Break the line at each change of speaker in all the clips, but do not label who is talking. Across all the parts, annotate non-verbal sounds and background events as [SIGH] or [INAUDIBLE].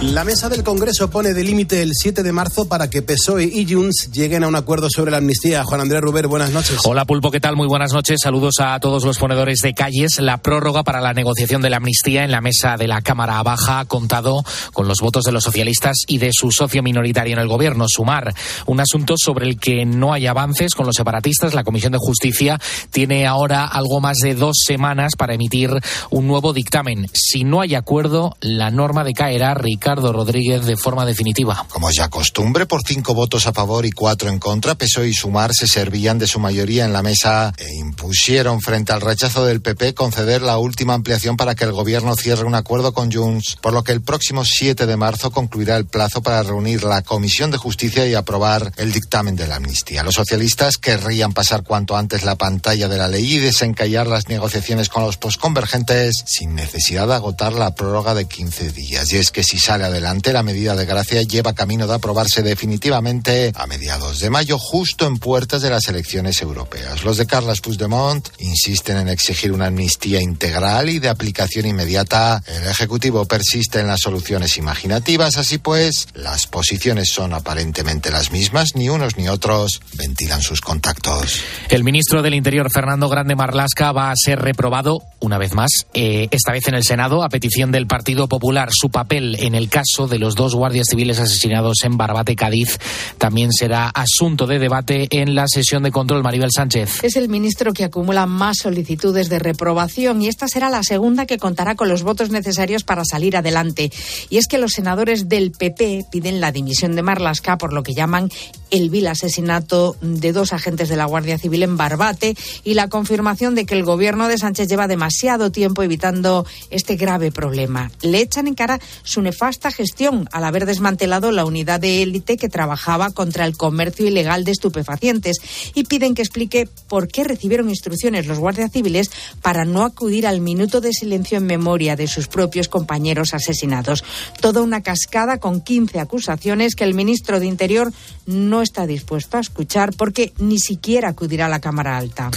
La mesa del Congreso pone de límite el 7 de marzo para que PSOE y Junts lleguen a un acuerdo sobre la amnistía. Juan Andrés Ruber, buenas noches.
Hola Pulpo, ¿qué tal? Muy buenas noches. Saludos a todos los ponedores de calles. La prórroga para la negociación de la amnistía en la mesa de la Cámara Baja ha contado con los votos de los socialistas y de su socio minoritario en el gobierno, Sumar. Un asunto sobre el que no hay avances con los separatistas. La Comisión de Justicia tiene ahora algo más de dos semanas para emitir un nuevo dictamen. Si no hay acuerdo, la norma decaerá. Ricardo Ricardo Rodríguez de forma definitiva.
Como ya costumbre, por cinco votos a favor y cuatro en contra, PSOE y Sumar se servían de su mayoría en la mesa e impusieron frente al rechazo del PP conceder la última ampliación para que el gobierno cierre un acuerdo con Junts, por lo que el próximo 7 de marzo concluirá el plazo para reunir la Comisión de Justicia y aprobar el dictamen de la amnistía. Los socialistas querrían pasar cuanto antes la pantalla de la ley y desencallar las negociaciones con los posconvergentes sin necesidad de agotar la prórroga de 15 días. Y es que si sale adelante, la medida de gracia lleva camino de aprobarse definitivamente a mediados de mayo, justo en puertas de las elecciones europeas. Los de Carles Puigdemont insisten en exigir una amnistía integral y de aplicación inmediata. El Ejecutivo persiste en las soluciones imaginativas, así pues, las posiciones son aparentemente las mismas, ni unos ni otros ventilan sus contactos.
El ministro del Interior, Fernando Grande Marlasca, va a ser reprobado una vez más, eh, esta vez en el Senado, a petición del Partido Popular. Su papel en el caso de los dos guardias civiles asesinados en Barbate, Cádiz, también será asunto de debate en la sesión de control. Maribel Sánchez.
Es el ministro que acumula más solicitudes de reprobación y esta será la segunda que contará con los votos necesarios para salir adelante. Y es que los senadores del PP piden la dimisión de Marlasca por lo que llaman el vil asesinato de dos agentes de la Guardia Civil en Barbate y la confirmación de que el gobierno de Sánchez lleva demasiado tiempo evitando este grave problema. Le echan en cara su nefasta gestión al haber desmantelado la unidad de élite que trabajaba contra el comercio ilegal de estupefacientes y piden que explique por qué recibieron instrucciones los guardias civiles para no acudir al minuto de silencio en memoria de sus propios compañeros asesinados. Toda una cascada con 15 acusaciones que el ministro de Interior no está dispuesto a escuchar porque ni siquiera acudirá a la Cámara Alta.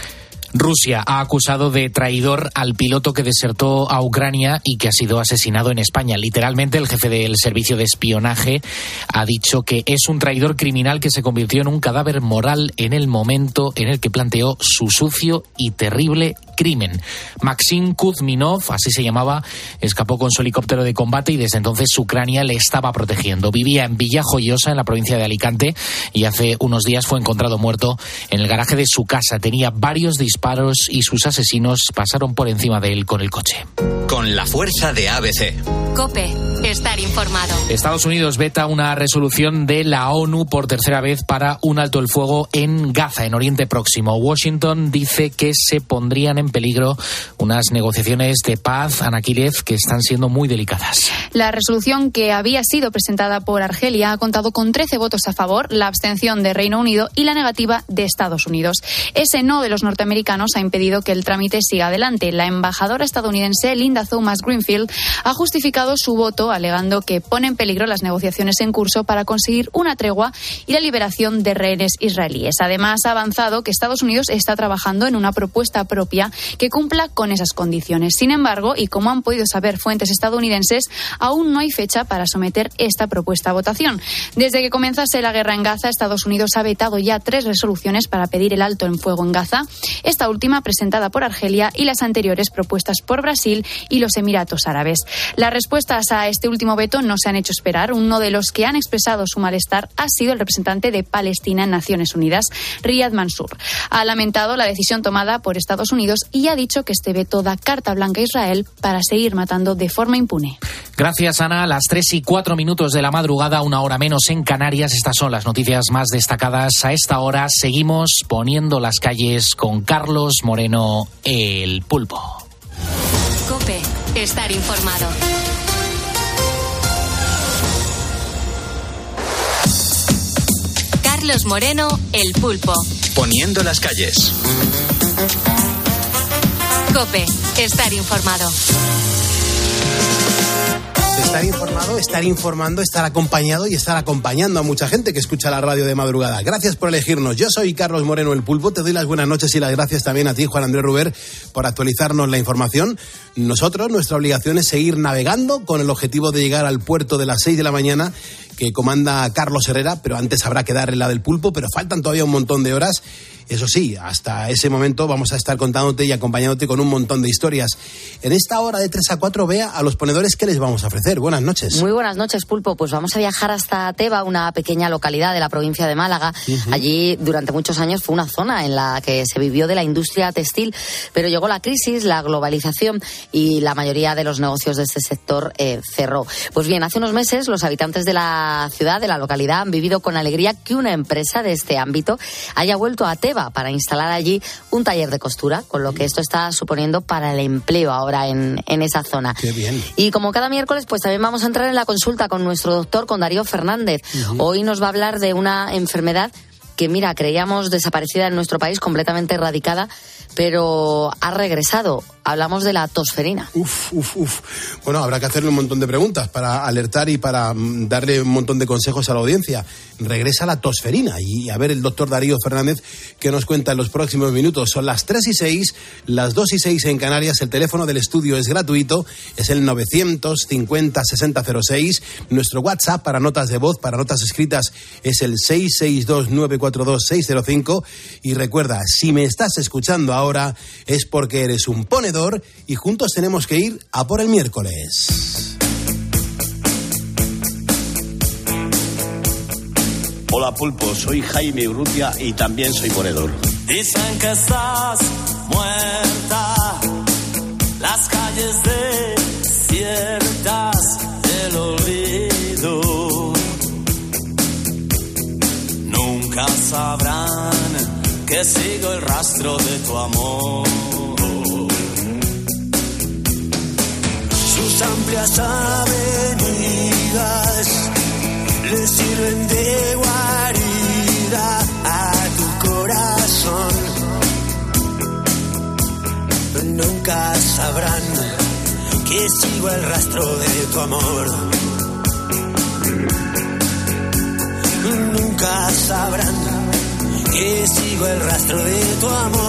Rusia ha acusado de traidor al piloto que desertó a Ucrania y que ha sido asesinado en España. Literalmente, el jefe del servicio de espionaje ha dicho que es un traidor criminal que se convirtió en un cadáver moral en el momento en el que planteó su sucio y terrible crimen. Maxim Kuzminov, así se llamaba, escapó con su helicóptero de combate y desde entonces Ucrania le estaba protegiendo. Vivía en Villa Joyosa, en la provincia de Alicante, y hace unos días fue encontrado muerto en el garaje de su casa. Tenía varios disparos y sus asesinos pasaron por encima de él con el coche.
Con la fuerza de ABC.
Cope, estar informado.
Estados Unidos veta una resolución de la ONU por tercera vez para un alto el fuego en Gaza, en Oriente Próximo. Washington dice que se pondrían en peligro unas negociaciones de paz, Anaquilev, que están siendo muy delicadas.
La resolución que había sido presentada por Argelia ha contado con 13 votos a favor, la abstención de Reino Unido y la negativa de Estados Unidos. Ese no de los norteamericanos ha impedido que el trámite siga adelante. La embajadora estadounidense Linda Thomas Greenfield ha justificado su voto alegando que pone en peligro las negociaciones en curso para conseguir una tregua y la liberación de rehenes israelíes. Además, ha avanzado que Estados Unidos está trabajando en una propuesta propia que cumpla con esas condiciones. Sin embargo, y como han podido saber fuentes estadounidenses, aún no hay fecha para someter esta propuesta a votación. Desde que comenzase la guerra en Gaza, Estados Unidos ha vetado ya tres resoluciones para pedir el alto en fuego en Gaza, última presentada por Argelia y las anteriores propuestas por Brasil y los Emiratos Árabes. Las respuestas a este último veto no se han hecho esperar. Uno de los que han expresado su malestar ha sido el representante de Palestina en Naciones Unidas, Riyad Mansour. Ha lamentado la decisión tomada por Estados Unidos y ha dicho que este veto da carta blanca a Israel para seguir matando de forma impune.
Gracias, Ana. Las tres y cuatro minutos de la madrugada, una hora menos en Canarias. Estas son las noticias más destacadas a esta hora. Seguimos poniendo las calles con Carlos Moreno, el pulpo.
Cope, estar informado. Carlos Moreno, el pulpo.
Poniendo las calles.
Cope, estar informado.
Estar informado, estar informando, estar acompañado y estar acompañando a mucha gente que escucha la radio de madrugada. Gracias por elegirnos. Yo soy Carlos Moreno el Pulpo. Te doy las buenas noches y las gracias también a ti, Juan Andrés Ruber, por actualizarnos la información. Nosotros, nuestra obligación es seguir navegando con el objetivo de llegar al puerto de las 6 de la mañana que comanda Carlos Herrera, pero antes habrá que darle la del pulpo, pero faltan todavía un montón de horas. Eso sí, hasta ese momento vamos a estar contándote y acompañándote con un montón de historias. En esta hora de 3 a 4, vea a los ponedores qué les vamos a ofrecer. Buenas noches.
Muy buenas noches, Pulpo. Pues vamos a viajar hasta Teba, una pequeña localidad de la provincia de Málaga. Allí durante muchos años fue una zona en la que se vivió de la industria textil, pero llegó la crisis, la globalización y la mayoría de los negocios de este sector eh, cerró. Pues bien, hace unos meses los habitantes de la ciudad, de la localidad, han vivido con alegría que una empresa de este ámbito haya vuelto a Teba para instalar allí un taller de costura, con lo que esto está suponiendo para el empleo ahora en, en esa zona.
Qué bien.
Y como cada miércoles, pues también vamos a entrar en la consulta con nuestro doctor, con Darío Fernández. Hoy nos va a hablar de una enfermedad que, mira, creíamos desaparecida en nuestro país, completamente erradicada, pero ha regresado. Hablamos de la tosferina.
Uf, uf, uf. Bueno, habrá que hacerle un montón de preguntas para alertar y para mm, darle un montón de consejos a la audiencia. Regresa la tosferina y a ver el doctor Darío Fernández que nos cuenta en los próximos minutos. Son las 3 y 6, las 2 y 6 en Canarias. El teléfono del estudio es gratuito, es el 950 6006. Nuestro WhatsApp para notas de voz, para notas escritas, es el 662 942 605. Y recuerda, si me estás escuchando ahora es porque eres un y juntos tenemos que ir a por el miércoles.
Hola Pulpo, soy Jaime Urrutia y también soy ponedor.
Dicen que estás muerta, las calles desiertas del olvido. Nunca sabrán que sigo el rastro de tu amor. Amplias avenidas le sirven de guarida a tu corazón. Nunca sabrán que sigo el rastro de tu amor. Nunca sabrán que sigo el rastro de tu amor.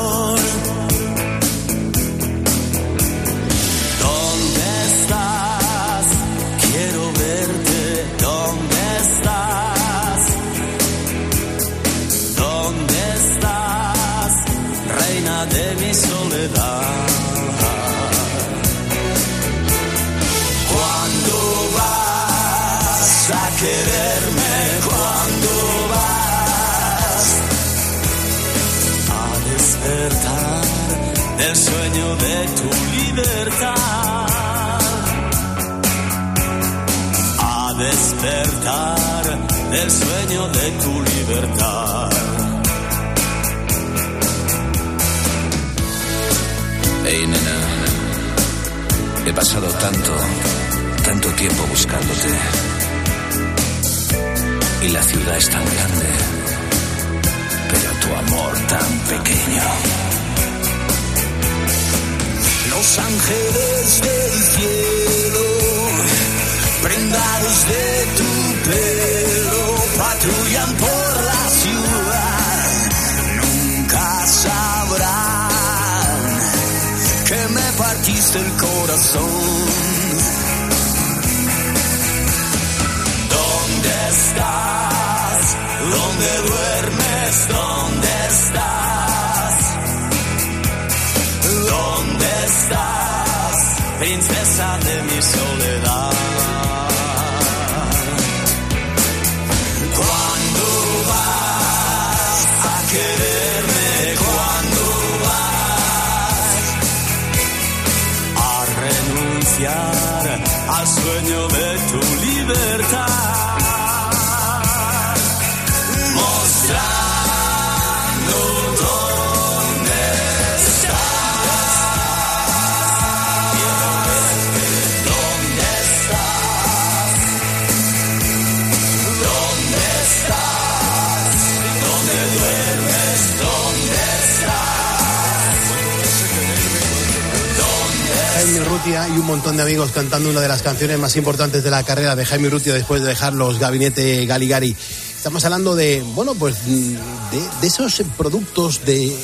Urrutia y un montón de amigos cantando una de las canciones más importantes de la carrera de Jaime Urrutia después de dejar los gabinete Galigari. Estamos hablando de, bueno, pues de, esos productos, de,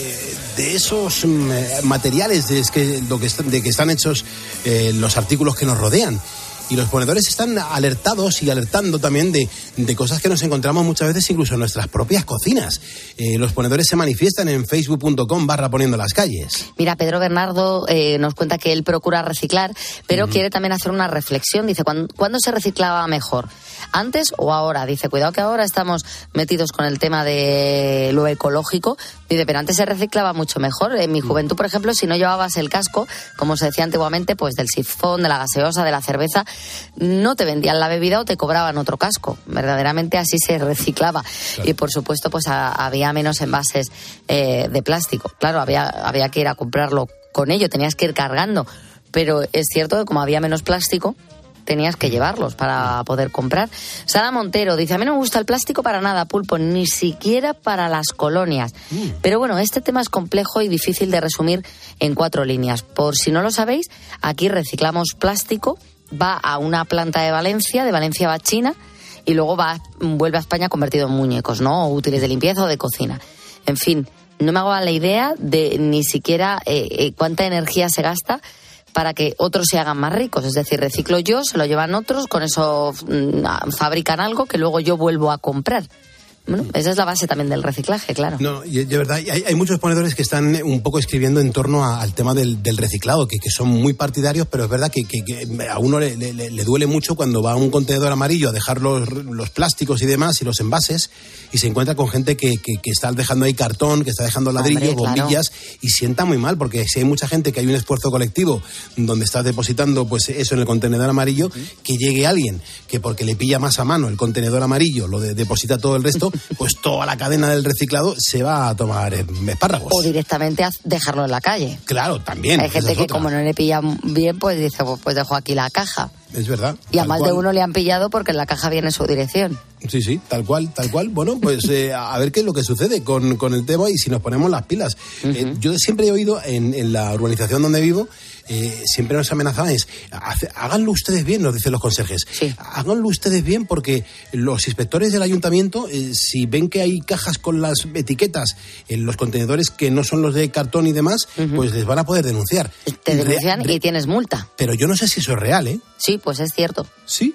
de esos mm, materiales de que, que, de que están hechos eh, los artículos que nos rodean. Y los ponedores están alertados y alertando también de, de cosas que nos encontramos muchas veces incluso en nuestras propias cocinas. Eh, los ponedores se manifiestan en facebook.com barra poniendo las calles.
Mira, Pedro Bernardo eh, nos cuenta que él procura reciclar, pero quiere también hacer una reflexión. Dice, ¿cuándo, ¿cuándo se reciclaba mejor? ¿Antes o ahora? Dice, cuidado que ahora estamos metidos con el tema de lo ecológico. Dice, pero antes se reciclaba mucho mejor. En mi juventud, por ejemplo, si no llevabas el casco, como se decía antiguamente, pues del sifón, de la gaseosa, de la cerveza, no te vendían la bebida o te cobraban otro casco. Verdaderamente así se reciclaba. Y por supuesto, pues a- había menos envases eh, de plástico. Claro, había, había que ir a comprarlo con ello, tenías que ir cargando. Pero es cierto que como había menos plástico, tenías que llevarlos para poder comprar. Sara Montero dice, a mí no me gusta el plástico para nada, pulpo, ni siquiera para las colonias. Pero bueno, este tema es complejo y difícil de resumir en cuatro líneas. Por si no lo sabéis, aquí reciclamos plástico, va a una planta de Valencia, de Valencia va a China, y luego va, vuelve a España convertido en muñecos, ¿no? O útiles de limpieza o de cocina. En fin, no me hago la idea de ni siquiera eh, eh, cuánta energía se gasta para que otros se hagan más ricos. Es decir, reciclo yo, se lo llevan otros, con eso mm, fabrican algo que luego yo vuelvo a comprar. Bueno, esa es la base también del reciclaje, claro.
No, de verdad, hay, hay muchos ponedores que están eh, un poco escribiendo en torno a- al tema del, del reciclado, que, que son muy partidarios, pero es verdad que, que- que a uno le, le- le duele mucho cuando va a un contenedor amarillo a dejar los, los plásticos y demás y los envases y se encuentra con gente que, está dejando ahí cartón, que está dejando ladrillos,
Hombre, claro.
bombillas y sienta muy mal porque si hay mucha gente que hay un esfuerzo colectivo donde estás depositando pues eso en el contenedor amarillo, que llegue alguien que porque le pilla más a mano el contenedor amarillo lo de- deposita todo el resto, [LAUGHS] pues toda la cadena del reciclado se va a tomar eh, espárragos.
O directamente a dejarlo en la calle.
Claro, también.
Hay gente
es
que
otra.
como no le pilla bien, pues dice, pues, pues dejo aquí la caja.
Es verdad.
Y a más de uno le han pillado porque en la caja viene su dirección.
Sí, sí, tal cual, tal cual. Bueno, pues eh, a ver qué es lo que sucede con, con el tema y si nos ponemos las pilas. Eh, yo siempre he oído en, en la urbanización donde vivo, eh, siempre nos amenazaban es, "Hace- háganlo ustedes bien, nos dicen los conserjes. Háganlo ustedes bien porque los inspectores del ayuntamiento, eh, si ven que hay cajas con las etiquetas en los contenedores que no son los de cartón y demás, pues les van a poder denunciar.
Te denuncian
re-
y tienes multa.
Pero yo no sé si eso es real, ¿eh?
Sí, pues es cierto.
Sí.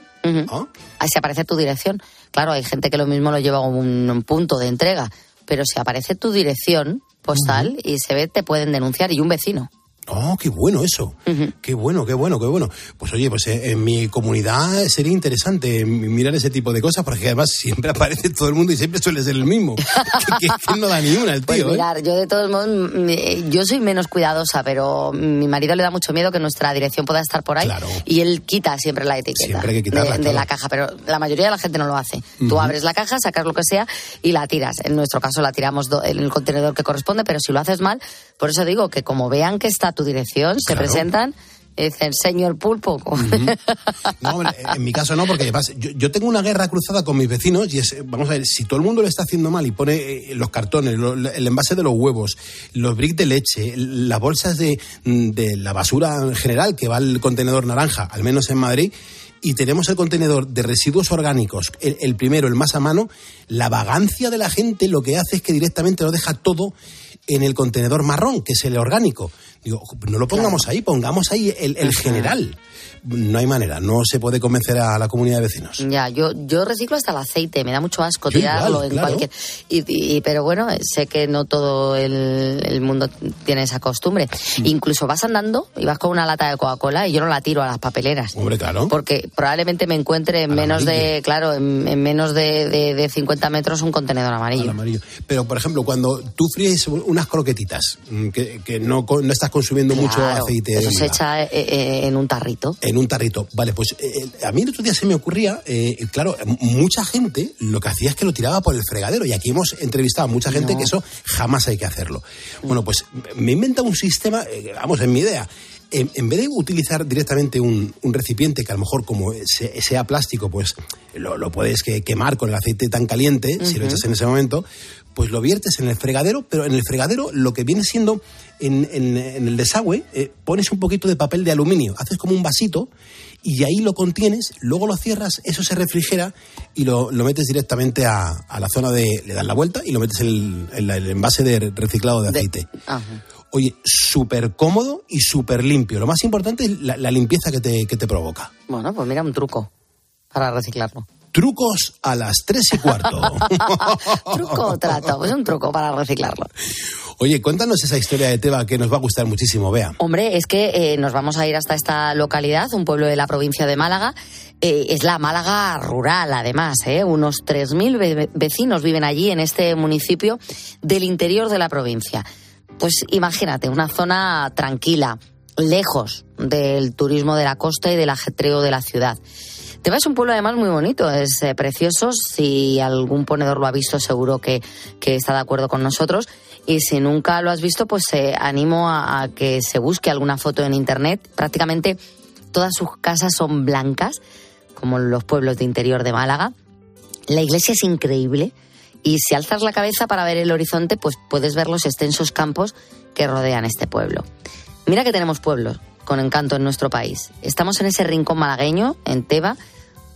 Ahí se aparece tu dirección. Claro, hay gente que lo mismo lo lleva a un, un punto de entrega, pero si aparece tu dirección postal y se ve, te pueden denunciar y un vecino.
Oh, qué bueno eso. Qué bueno, qué bueno, qué bueno. Pues oye, pues eh, en mi comunidad sería interesante mirar ese tipo de cosas, porque además siempre [LAUGHS] aparece todo el mundo y siempre suele ser el mismo. [LAUGHS] que, que- que no da ni una el
Pues
tío. ¿eh?
mirar, yo de todos modos, mm, eh, yo soy menos cuidadosa, pero mi marido le da mucho miedo que nuestra dirección pueda estar por ahí y él quita siempre la etiqueta
Siempre hay que quitarla,
de, de
claro.
la caja, pero la mayoría de la gente no lo hace. Tú
Ujú.
abres la caja, sacas lo que sea y la tiras. En nuestro caso la tiramos en el contenedor que corresponde, pero si lo haces mal, por eso digo que como vean que está tu dirección, se presentan dicen, señor pulpo. [LAUGHS]
No, en mi caso no, porque además yo, yo tengo una guerra cruzada con mis vecinos y es, vamos a ver, si todo el mundo lo está haciendo mal y pone eh, los cartones, lo- el envase de los huevos, los bricks de leche, las bolsas de, de la basura en general que va al contenedor naranja, al menos en Madrid, y tenemos el contenedor de residuos orgánicos, el, el primero, el más a mano, la vagancia de la gente lo que hace es que directamente lo deja todo en el contenedor marrón, que es el orgánico. Digo, no lo pongamos ahí, pongamos ahí el, el general. No hay manera, no se puede convencer a la comunidad de vecinos.
Ya, yo, yo reciclo hasta el aceite, me da mucho asco
Yo
tirarlo
igual,
en
claro.
cualquier. Y, y- pero bueno, sé que no todo el, el mundo tiene esa costumbre.
Mm.
Incluso vas andando y vas con una lata de Coca-Cola y yo no la tiro a las papeleras.
Hombre, claro.
Porque probablemente me encuentre en menos de, claro, en, en menos de, de, de 50 metros un contenedor amarillo.
Pero, por ejemplo, cuando tú fríes unas croquetitas, mm, que, que no, no estás consumiendo mucho aceite
Eso se echa eh, eh, en un tarrito.
en un tarrito. Vale, pues eh, a mí el otro día se me ocurría, eh, claro, m- mucha gente lo que hacía es que lo tiraba por el fregadero. Y aquí hemos entrevistado a mucha gente
No.
que eso jamás hay que hacerlo. Bueno, pues me inventa un sistema, eh, vamos, en mi idea. En, en vez de utilizar directamente un, un recipiente que a lo mejor como se- sea plástico, pues lo, lo puedes que- quemar con el aceite tan caliente, si lo echas en ese momento, pues lo viertes en el fregadero, pero en el fregadero lo que viene siendo en, en- en el desagüe, eh, pones un poquito de papel de aluminio, haces como un vasito y ahí lo contienes, luego lo cierras, eso se refrigera y lo, lo metes directamente a, a la zona de... le das la vuelta y lo metes en el, en el envase de reciclado de aceite. Oye, súper cómodo y súper limpio. Lo más importante es la, la limpieza que te, que te provoca.
Bueno, pues mira, un truco para reciclarlo.
Trucos a las tres y cuarto. [LAUGHS]
truco o trato, es un truco para reciclarlo.
Oye, cuéntanos esa historia de Teba que nos va a gustar muchísimo, Vea.
Hombre, es que eh, nos vamos a ir hasta esta localidad, un pueblo de la provincia de Málaga. Eh, es la Málaga rural, además. ¿eh? Unos 3.000 ve- vecinos viven allí, en este municipio del interior de la provincia. Pues imagínate, una zona tranquila, lejos del turismo de la costa y del ajetreo de la ciudad. Teba es un pueblo además muy bonito, es eh, precioso. Si algún ponedor lo ha visto, seguro que, que está de acuerdo con nosotros. Y si nunca lo has visto, pues eh, animo a, a que se busque alguna foto en internet. Prácticamente todas sus casas son blancas, como los pueblos de interior de Málaga. La iglesia es increíble y si alzas la cabeza para ver el horizonte, pues puedes ver los extensos campos que rodean este pueblo. Mira que tenemos pueblos con encanto en nuestro país. Estamos en ese rincón malagueño, en Teba,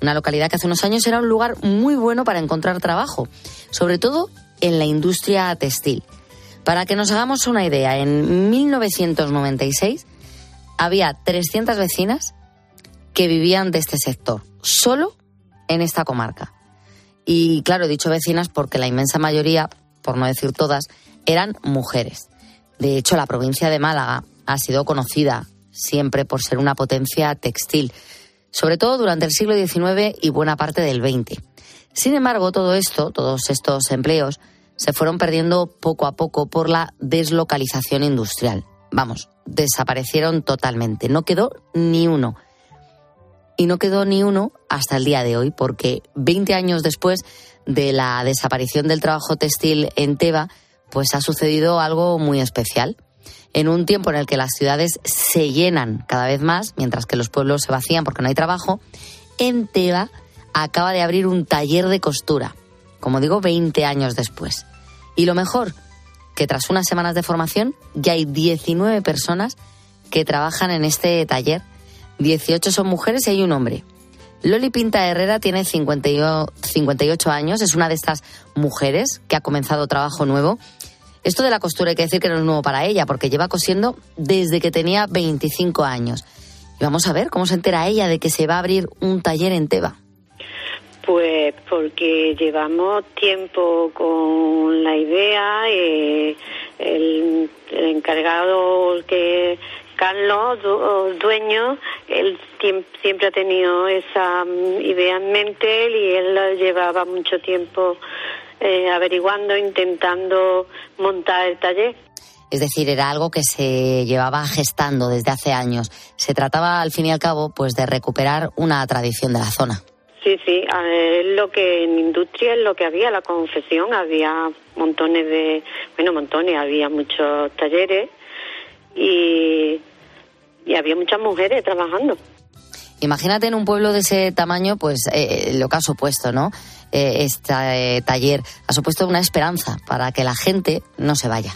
una localidad que hace unos años era un lugar muy bueno para encontrar trabajo, sobre todo en la industria textil. Para que nos hagamos una idea, en 1996 había 300 vecinas que vivían de este sector, solo en esta comarca. Y claro, he dicho vecinas porque la inmensa mayoría, por no decir todas, eran mujeres. De hecho, la provincia de Málaga ha sido conocida siempre por ser una potencia textil, sobre todo durante el siglo XIX y buena parte del XX. Sin embargo, todo esto, todos estos empleos, se fueron perdiendo poco a poco por la deslocalización industrial. Vamos, desaparecieron totalmente. No quedó ni uno. Y no quedó ni uno hasta el día de hoy, porque 20 años después de la desaparición del trabajo textil en Teba, pues ha sucedido algo muy especial. En un tiempo en el que las ciudades se llenan cada vez más, mientras que los pueblos se vacían porque no hay trabajo, en Teba acaba de abrir un taller de costura, como digo, 20 años después. Y lo mejor, que tras unas semanas de formación ya hay 19 personas que trabajan en este taller. 18 son mujeres y hay un hombre. Loli Pinta Herrera tiene 58 58 años, es una de estas mujeres que ha comenzado trabajo nuevo. Esto de la costura hay que decir que no es nuevo para ella, porque lleva cosiendo desde que tenía 25 años. Y vamos a ver cómo se entera ella de que se va a abrir un taller en Teba.
Pues porque llevamos tiempo con la idea, eh, el, el encargado que Carlos, du- dueño, él siem- siempre ha tenido esa mm, idea en mente y él la llevaba mucho tiempo eh, averiguando, intentando montar el taller.
Es decir, era algo que se llevaba gestando desde hace años. Se trataba, al fin y al cabo, pues de recuperar una tradición de la zona.
Sí, sí, es lo que en industria es lo que había, la confección, había montones de, bueno, montones, había muchos talleres y, y había muchas mujeres trabajando.
Imagínate en un pueblo de ese tamaño, pues eh, lo que ha supuesto, ¿no? Eh, este eh, taller ha supuesto una esperanza para que la gente no se vaya.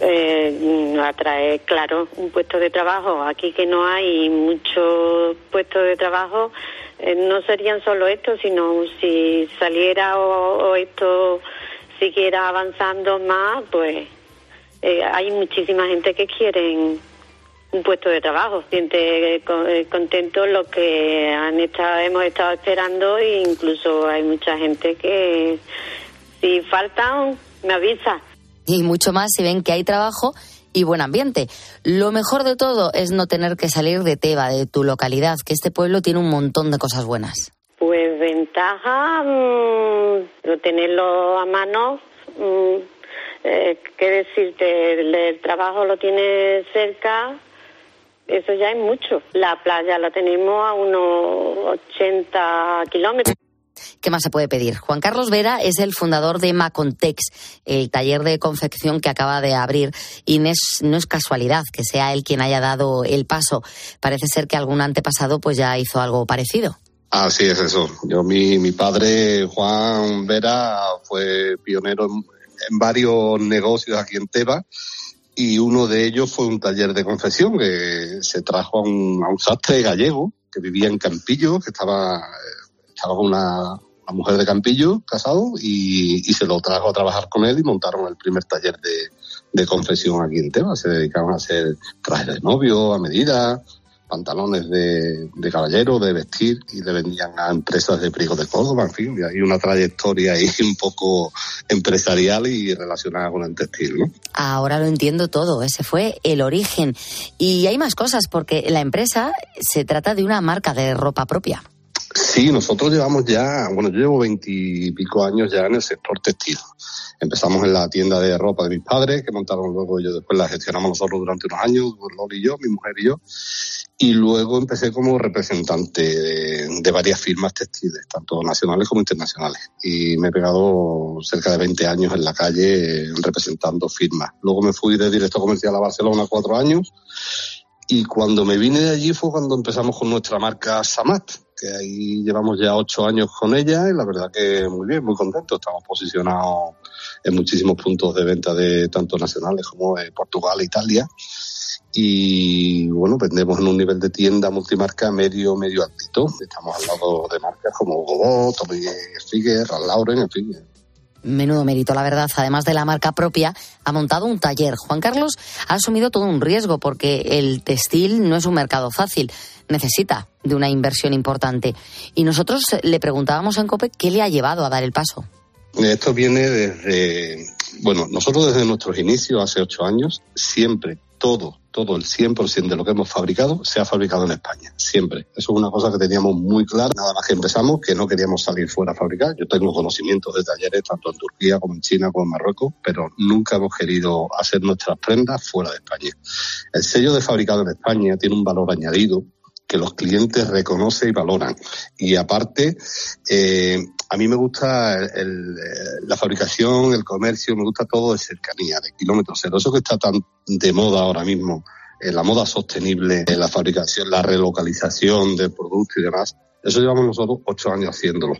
Eh, atrae, claro, un puesto de trabajo. Aquí que no hay muchos puestos de trabajo, eh, no serían solo estos, sino si saliera o, o esto siguiera avanzando más, pues eh, hay muchísima gente que quieren un puesto de trabajo. Siente eh, eh, contentos los que han estado, hemos estado esperando e incluso hay mucha gente que si faltan me avisa.
Y mucho más si ven que hay trabajo y buen ambiente. Lo mejor de todo es no tener que salir de Teba, de tu localidad, que este pueblo tiene un montón de cosas buenas.
Pues ventaja, mm, no tenerlo a mano, mm, eh, qué decirte, el, el trabajo lo tienes cerca, eso ya es mucho. La playa la tenemos a unos 80 kilómetros.
¿Qué más se puede pedir? Juan Carlos Vera es el fundador de Macontex, el taller de confección que acaba de abrir. Y no es, no es casualidad que sea él quien haya dado el paso. Parece ser que algún antepasado pues ya hizo algo parecido.
Así es eso. Yo mi, mi padre Juan Vera fue pionero en, en varios negocios aquí en Teba y uno de ellos fue un taller de confesión que se trajo a un, a un sastre gallego que vivía en Campillo, que estaba, eh, estaba con una, mujer de Campillo, casado, y, y se lo trajo a trabajar con él y montaron el primer taller de, de confesión aquí en Teba. Se dedicaban a hacer trajes de novio a medida, pantalones de, de caballero, de vestir, y le vendían a empresas de Priego de Córdoba, en fin, y hay una trayectoria ahí [LAUGHS] un poco empresarial y relacionada con el textil, ¿no?
Ahora lo entiendo todo, ese fue el origen. Y hay más cosas, porque la empresa se trata de una marca de ropa propia.
Sí, nosotros llevamos ya, bueno, yo llevo veintipico años ya en el sector textil. Empezamos en la tienda de ropa de mis padres, que montaron luego yo después la gestionamos nosotros durante unos años, Loli y yo, mi mujer y yo. Y luego empecé como representante de, varias firmas textiles, tanto nacionales como internacionales. Y me he pegado cerca de 20 años en la calle representando firmas. Luego me fui de director comercial a Barcelona cuatro años. Y cuando me vine de allí fue cuando empezamos con nuestra marca Samat, que ahí llevamos ya ocho años con ella y la verdad que muy bien, muy contento. Estamos posicionados en muchísimos puntos de venta de tanto nacionales como de Portugal e Italia. Y bueno, vendemos en un nivel de tienda multimarca medio, medio altito. Estamos al lado de marcas como Hugo Boss, Tommy Ralph Lauren, en fin.
Menudo mérito, la verdad. Además de la marca propia, ha montado un taller. Juan Carlos ha asumido todo un riesgo porque el textil no es un mercado fácil. Necesita de una inversión importante. Y nosotros le preguntábamos en COPE qué le ha llevado a dar el paso.
Esto viene desde, bueno, nosotros desde nuestros inicios, hace ocho años, siempre, todo, todo el 100% de lo que hemos fabricado se ha fabricado en España, siempre. Eso es una cosa que teníamos muy clara, nada más que empezamos, que no queríamos salir fuera a fabricar. Yo tengo conocimientos de talleres tanto en Turquía como en China como en Marruecos, pero nunca hemos querido hacer nuestras prendas fuera de España. El sello de fabricado en España tiene un valor añadido que los clientes reconocen y valoran. Y aparte, eh, a mí me gusta el, el, la fabricación, el comercio, me gusta todo de cercanía, de kilómetros cero. Eso que está tan de moda ahora mismo, eh, la moda sostenible, eh, la fabricación, la relocalización del producto y demás, eso llevamos nosotros ocho años haciéndolo.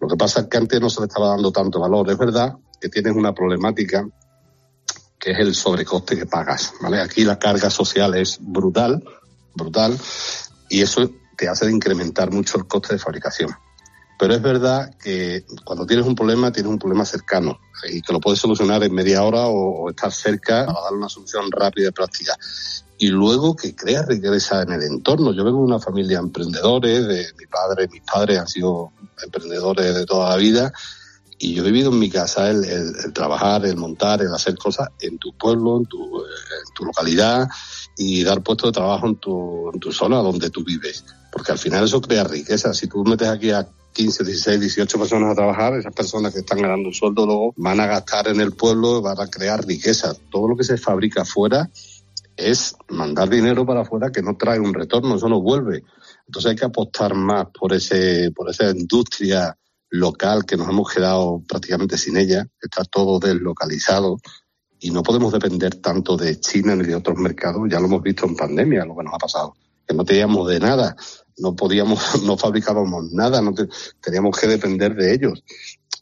Lo que pasa es que antes no se le estaba dando tanto valor. Es verdad que tienes una problemática que es el sobrecoste que pagas, ¿vale? Aquí la carga social es brutal, brutal, y eso te hace de incrementar mucho el coste de fabricación. Pero es verdad que cuando tienes un problema, tienes un problema cercano y que lo puedes solucionar en media hora o, estar cerca para dar una solución rápida y práctica. Y luego que creas riqueza en el entorno. Yo vengo de una familia de emprendedores, de mi padre, mis padres han sido emprendedores de toda la vida y yo he vivido en mi casa el, el, el trabajar, el montar, el hacer cosas en tu pueblo, en tu, en tu localidad y dar puestos de trabajo en tu, en tu zona donde tú vives. Porque al final eso crea riqueza. Si tú metes aquí a 15, 16, 18 personas a trabajar, esas personas que están ganando un sueldo luego van a gastar en el pueblo, van a crear riqueza. Todo lo que se fabrica afuera es mandar dinero para afuera que no trae un retorno, eso no vuelve. Entonces hay que apostar más por ese, por esa industria local que nos hemos quedado prácticamente sin ella, está todo deslocalizado y no podemos depender tanto de China ni de otros mercados, ya lo hemos visto en pandemia, lo que nos ha pasado, que no teníamos de nada, no podíamos, [LAUGHS] no fabricábamos nada, no te, teníamos que depender de ellos.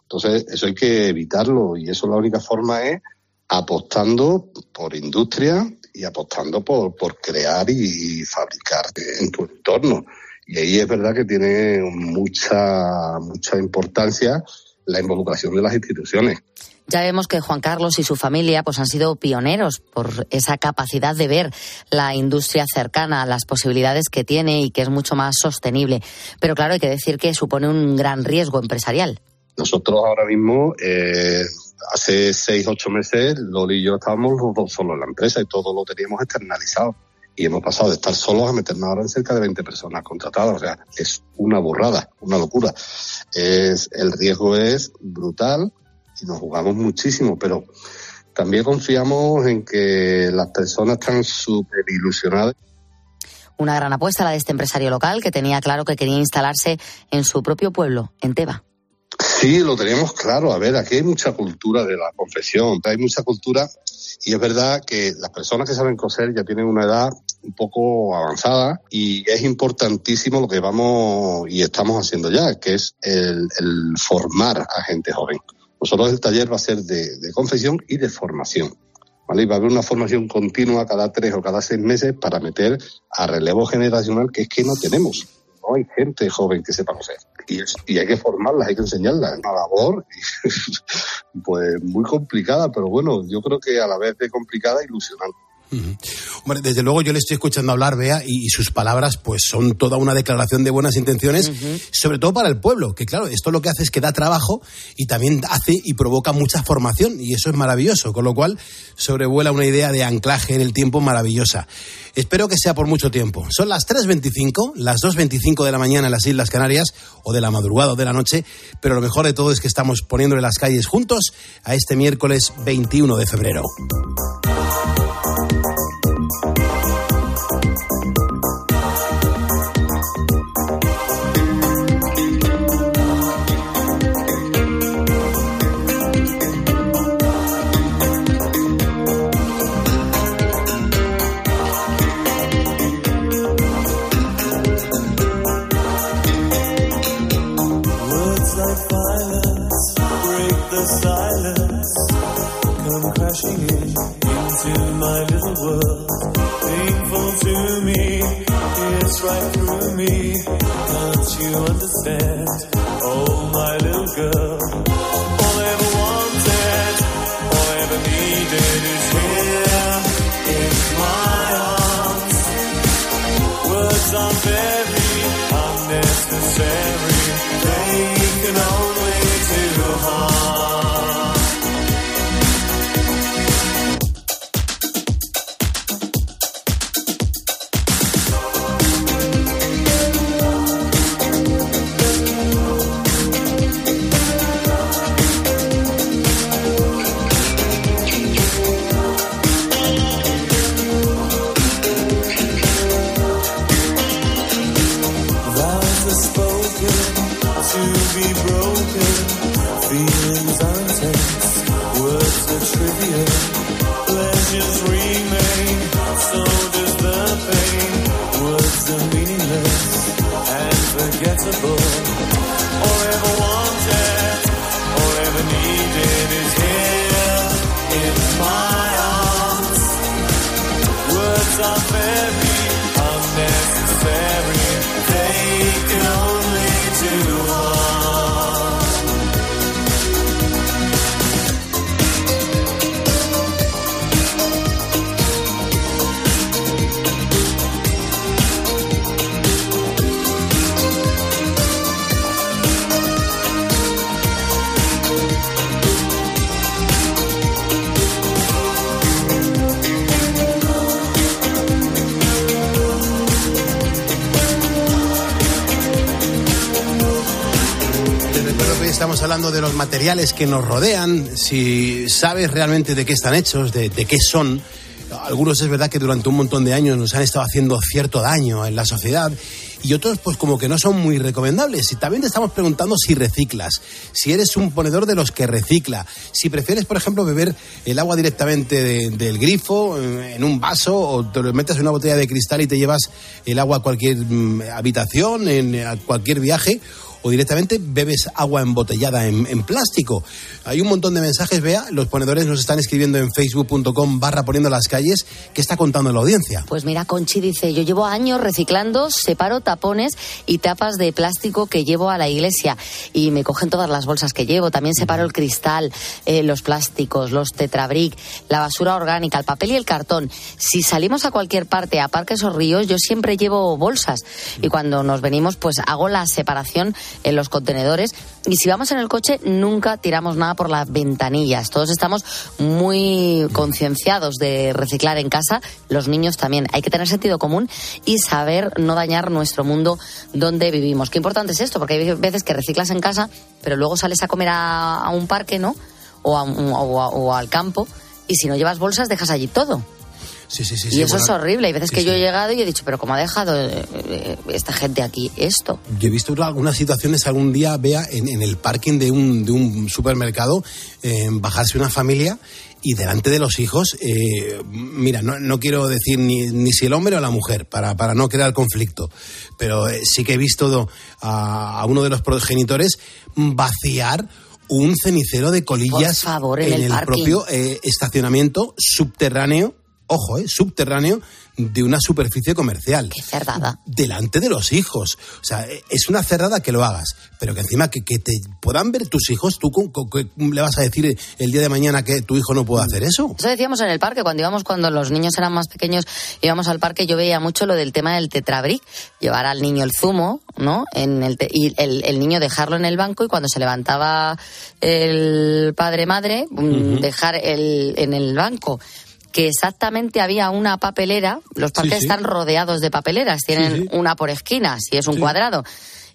Entonces, eso hay que evitarlo y eso la única forma es apostando por industria y apostando por, por crear y fabricar en tu entorno. Y ahí es verdad que tiene mucha, mucha importancia la involucración de las instituciones.
Ya vemos que Juan Carlos y su familia pues han sido pioneros por esa capacidad de ver la industria cercana, las posibilidades que tiene y que es mucho más sostenible. Pero claro, hay que decir que supone un gran riesgo empresarial.
Nosotros ahora mismo, eh, hace seis, ocho meses, Loli y yo estábamos los dos solos en la empresa y todo lo teníamos externalizado y hemos pasado de estar solos a meternos ahora en cerca de 20 personas contratadas. O sea, es una burrada, una locura. Es, el riesgo es brutal y nos jugamos muchísimo, pero también confiamos en que las personas están súper ilusionadas.
Una gran apuesta la de este empresario local que tenía claro que quería instalarse en su propio pueblo, en Teba.
Sí, lo teníamos claro. A ver, aquí hay mucha cultura de la confesión, hay mucha cultura y es verdad que las personas que saben coser ya tienen una edad un poco avanzada y es importantísimo lo que vamos y estamos haciendo ya, que es el, el formar a gente joven. Nosotros el taller va a ser de, confección y de formación. ¿Vale? Y va a haber una formación continua cada tres o cada seis meses para meter a relevo generacional que es que no tenemos. No hay gente joven que sepa coser. Y, es- y hay que formarlas, hay que enseñarlas. Una labor [LAUGHS] pues muy complicada, pero bueno, yo creo que a la vez de complicada, ilusionante.
Hombre, desde luego yo le estoy escuchando hablar, Bea, y, y sus palabras pues son toda una declaración de buenas intenciones, sobre todo para el pueblo, que claro, esto lo que hace es que da trabajo y también hace y provoca mucha formación, y eso es maravilloso, con lo cual sobrevuela una idea de anclaje en el tiempo maravillosa. Espero que sea por mucho tiempo. Son las 3.25, las 2.25 de la mañana en las Islas Canarias, o de la madrugada o de la noche, pero lo mejor de todo es que estamos poniéndole las calles juntos a este miércoles 21 de febrero.
Understand? Oh, my little girl.
Que nos rodean, si sabes realmente de qué están hechos, de, de qué son. Algunos es verdad que durante un montón de años nos han estado haciendo cierto daño en la sociedad y otros pues como que no son muy recomendables. Y también te estamos preguntando si reciclas, si eres un ponedor de los que recicla, si prefieres por ejemplo beber el agua directamente de- del grifo eh, en un vaso o te lo metes en una botella de cristal y te llevas el agua a cualquier mm, habitación, en, a cualquier viaje o directamente bebes agua embotellada en, plástico. Hay un montón de mensajes, vea, los ponedores nos están escribiendo en facebook.com barra poniendo las calles. ¿Qué está contando la audiencia?
Pues mira, Conchi dice, yo llevo años reciclando, separo tapones y tapas de plástico que llevo a la iglesia y me cogen todas las bolsas que llevo. También separo el cristal, eh, los plásticos, los tetrabric, la basura orgánica, el papel y el cartón. Si salimos a cualquier parte, a parques o ríos, yo siempre llevo bolsas y cuando nos venimos, pues hago la separación en los contenedores y si vamos en el coche, nunca tiramos nada por las ventanillas. Todos estamos muy concienciados de reciclar en casa, los niños también. Hay que tener sentido común y saber no dañar nuestro mundo donde vivimos. Qué importante es esto, porque hay veces que reciclas en casa, pero luego sales a comer a, a un parque, ¿no? O, a o a- o al campo, y si no llevas bolsas, dejas allí todo.
Sí, sí, sí.
y
sí,
eso
bueno,
es horrible. Hay veces
sí,
que yo he llegado y he dicho, pero ¿cómo ha dejado eh, eh, esta gente aquí esto?
Yo he visto algunas situaciones algún día, vea, en, en el parking de un, de un supermercado, eh, bajarse una familia y delante de los hijos, eh, mira, no, no quiero decir ni, ni si el hombre o la mujer, para, para no crear conflicto, pero eh, sí que he visto a, a uno de los progenitores vaciar un cenicero de colillas
favor, en el
propio eh, estacionamiento subterráneo, ojo, eh, subterráneo de una superficie comercial.
Qué cerdada.
Delante de los hijos. O sea, eh, es una cerrada que lo hagas, pero que encima que, que te puedan ver tus hijos, ¿tú con- le vas a decir el día de mañana que tu hijo no puede hacer eso?
Eso decíamos en el parque, cuando íbamos, cuando los niños eran más pequeños, íbamos al parque, yo veía mucho lo del tema del tetrabric, llevar al niño el zumo, ¿no? En el te- y el, el niño dejarlo en el banco y cuando se levantaba el padre-madre, mm, dejar el, en el banco. Que exactamente había una papelera, los parques
sí.
están rodeados de papeleras, tienen
sí.
una por esquina, si es un cuadrado.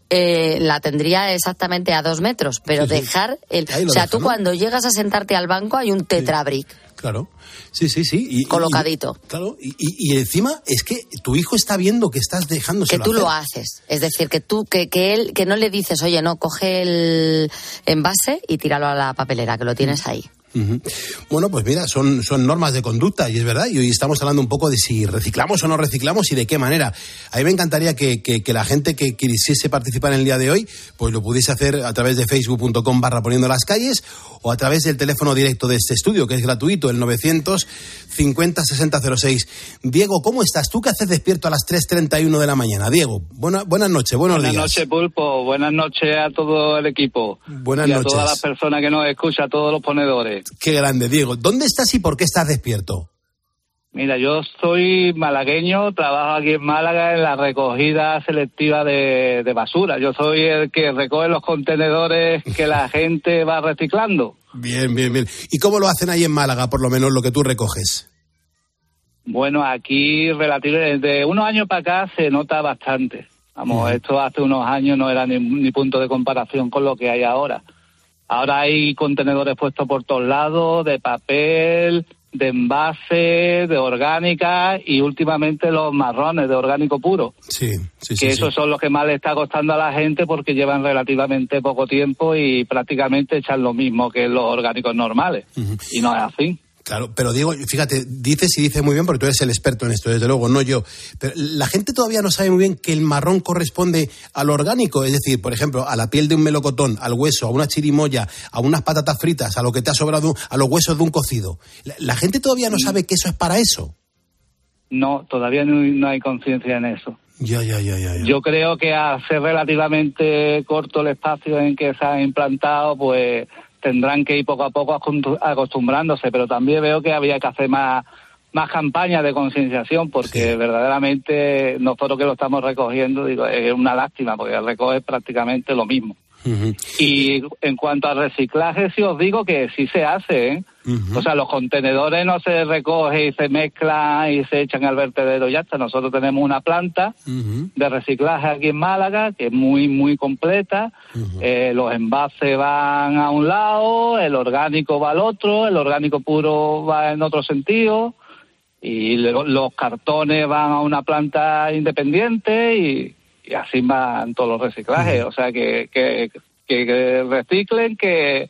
Eh, la tendría exactamente a dos metros, pero dejar el. O sea,
deja,
tú
¿no?
cuando llegas a sentarte al banco hay un tetrabric.
Claro. Sí, sí, sí. Y- y-
Colocadito.
claro. Y, y- y encima es que tu hijo está viendo que estás dejándose
que tú lo haces. Es decir, que tú, que, que él, que no le dices, oye, no, coge el envase y tíralo a la papelera, que lo tienes ahí.
Bueno, pues mira, son, son normas de conducta y es verdad. Y hoy estamos hablando un poco de si reciclamos o no reciclamos y de qué manera. A mí me encantaría que, que- que la gente que quisiese participar en el día de hoy, pues lo pudiese hacer a través de facebook.com barra poniendo las calles o a través del teléfono directo de este estudio, que es gratuito, el 950 6006. Diego, ¿cómo estás? ¿Tú qué haces despierto a las 3.31 de la mañana? Diego, buena, buenas noches, buenos
Buenas
días.
noches, Pulpo. Buenas noches a todo el equipo.
Buenas
y a
noches.
todas las personas que nos escuchan, a todos los ponedores.
Qué grande, Diego. ¿Dónde estás y por qué estás despierto?
Mira, yo soy malagueño, trabajo aquí en Málaga en la recogida selectiva de, de basura. Yo soy el que recoge los contenedores que la gente va reciclando.
Bien, bien, bien. ¿Y cómo lo hacen ahí en Málaga, por lo menos lo que tú recoges?
Bueno, aquí relativamente, de unos años para acá se nota bastante. Vamos, esto hace unos años no era ni, ni punto de comparación con lo que hay ahora. Ahora hay contenedores puestos por todos lados, de papel, de envase, de orgánica y últimamente los marrones de orgánico puro.
Sí, sí,
que
sí.
esos son los que más le está costando a la gente porque llevan relativamente poco tiempo y prácticamente echan lo mismo que los orgánicos normales. Y no es así.
Claro, pero Diego, fíjate, dices y dices muy bien porque tú eres el experto en esto, desde luego, no yo. Pero la gente todavía no sabe muy bien que el marrón corresponde al orgánico, es decir, por ejemplo, a la piel de un melocotón, al hueso, a una chirimoya, a unas patatas fritas, a lo que te ha sobrado, a los huesos de un cocido. La, la gente todavía no sabe que eso es para eso.
No, todavía no, no hay conciencia en eso.
Ya, ya, ya, ya.
Yo creo que ser relativamente corto el espacio en que se han implantado, pues tendrán que ir poco a poco acostum- acostumbrándose, pero también veo que había que hacer más más campañas de concienciación porque verdaderamente nosotros que lo estamos recogiendo digo es una lástima porque recoge prácticamente lo mismo y en cuanto al reciclaje sí os digo que sí se hace ¿eh? o sea los contenedores no se recogen y se mezclan y se echan al vertedero y ya está. Nosotros tenemos una planta de reciclaje aquí en Málaga, que es muy, muy completa. Eh, los envases van a un lado, el orgánico va al otro, el orgánico puro va en otro sentido, y lo- los cartones van a una planta independiente y, y así van todos los reciclajes. O sea, que, que, que- reciclen, que,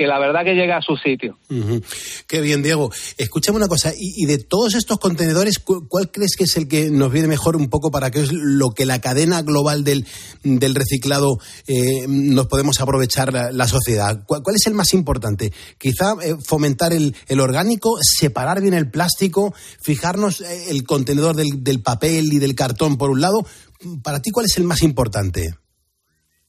que la verdad que llega a su sitio.
Qué bien, Diego. Escúchame una cosa, y, de todos estos contenedores, cu- ¿cuál crees que es el que nos viene mejor un poco para que es lo que la cadena global del, del reciclado eh, nos podemos aprovechar la, sociedad? ¿Cuál, cuál es el más importante? Quizá eh, fomentar el, el orgánico, separar bien el plástico, fijarnos eh, el contenedor del, del papel y del cartón por un lado. Para ti, ¿cuál es el más importante?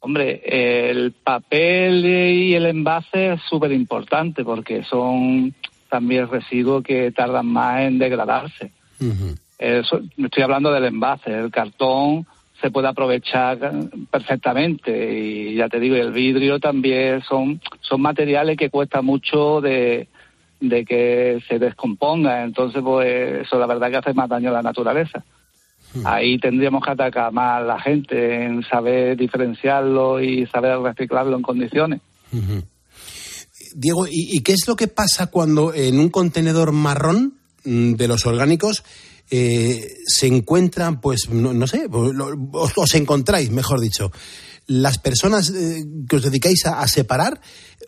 Hombre, el papel y el envase es súper importante porque son también residuos que tardan más en degradarse. Eso, estoy hablando del envase, el cartón se puede aprovechar perfectamente y ya te digo, el vidrio también son, son materiales que cuesta mucho de, de que se descomponga, entonces pues eso la verdad que hace más daño a la naturaleza. Ahí tendríamos que atacar más a la gente en saber diferenciarlo y saber reciclarlo en condiciones.
Diego, ¿y, y qué es lo que pasa cuando en un contenedor marrón mm, de los orgánicos eh, se encuentran, pues, no, no sé, os, os encontráis, mejor dicho. Las personas eh, que os dedicáis a, a separar,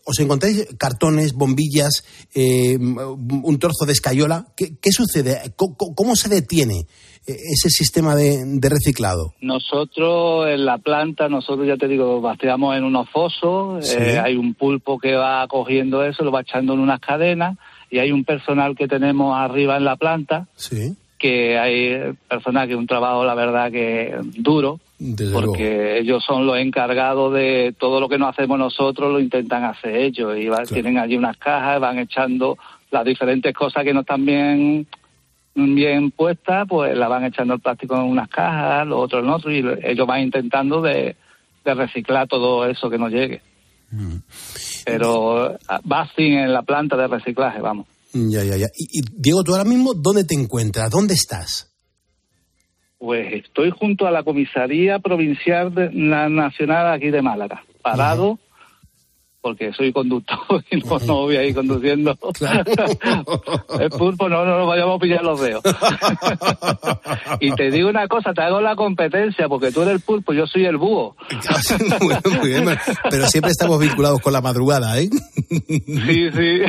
os encontráis cartones, bombillas, eh, un trozo de escayola. ¿Qué, qué sucede? ¿Cómo, cómo se detiene eh, ese sistema de, de reciclado?
Nosotros en la planta, nosotros ya te digo, vaciamos en unos fosos,
Sí.
eh, hay un pulpo que va cogiendo eso, lo va echando en unas cadenas y hay un personal que tenemos arriba en la planta,
Sí,
que hay personal que es un trabajo, la verdad, que duro,
desde
porque
luego.
ellos son los encargados de todo lo que no hacemos nosotros, lo intentan hacer ellos y va- tienen allí unas cajas, van echando las diferentes cosas que no están bien bien puestas, pues la van echando el plástico en unas cajas, lo otro en otro, y lo- ellos van intentando de, de reciclar todo eso que nos llegue. Pero ah, va sin en la planta de reciclaje, vamos.
Ya, ya, ya. Y, y, Diego, tú ahora mismo, ¿dónde te encuentras? ¿Dónde estás?
Pues estoy junto a la comisaría provincial de, la nacional aquí de Málaga, parado, porque soy conductor y no, no voy a ir conduciendo. [LAUGHS] el pulpo no, no nos vayamos a pillar los dedos. [LAUGHS] y te digo una cosa, te hago la competencia, porque tú eres el pulpo, yo soy el búho. [LAUGHS]
Muy bien, muy bien. Pero siempre estamos vinculados con la madrugada, ¿eh?
Sí, sí.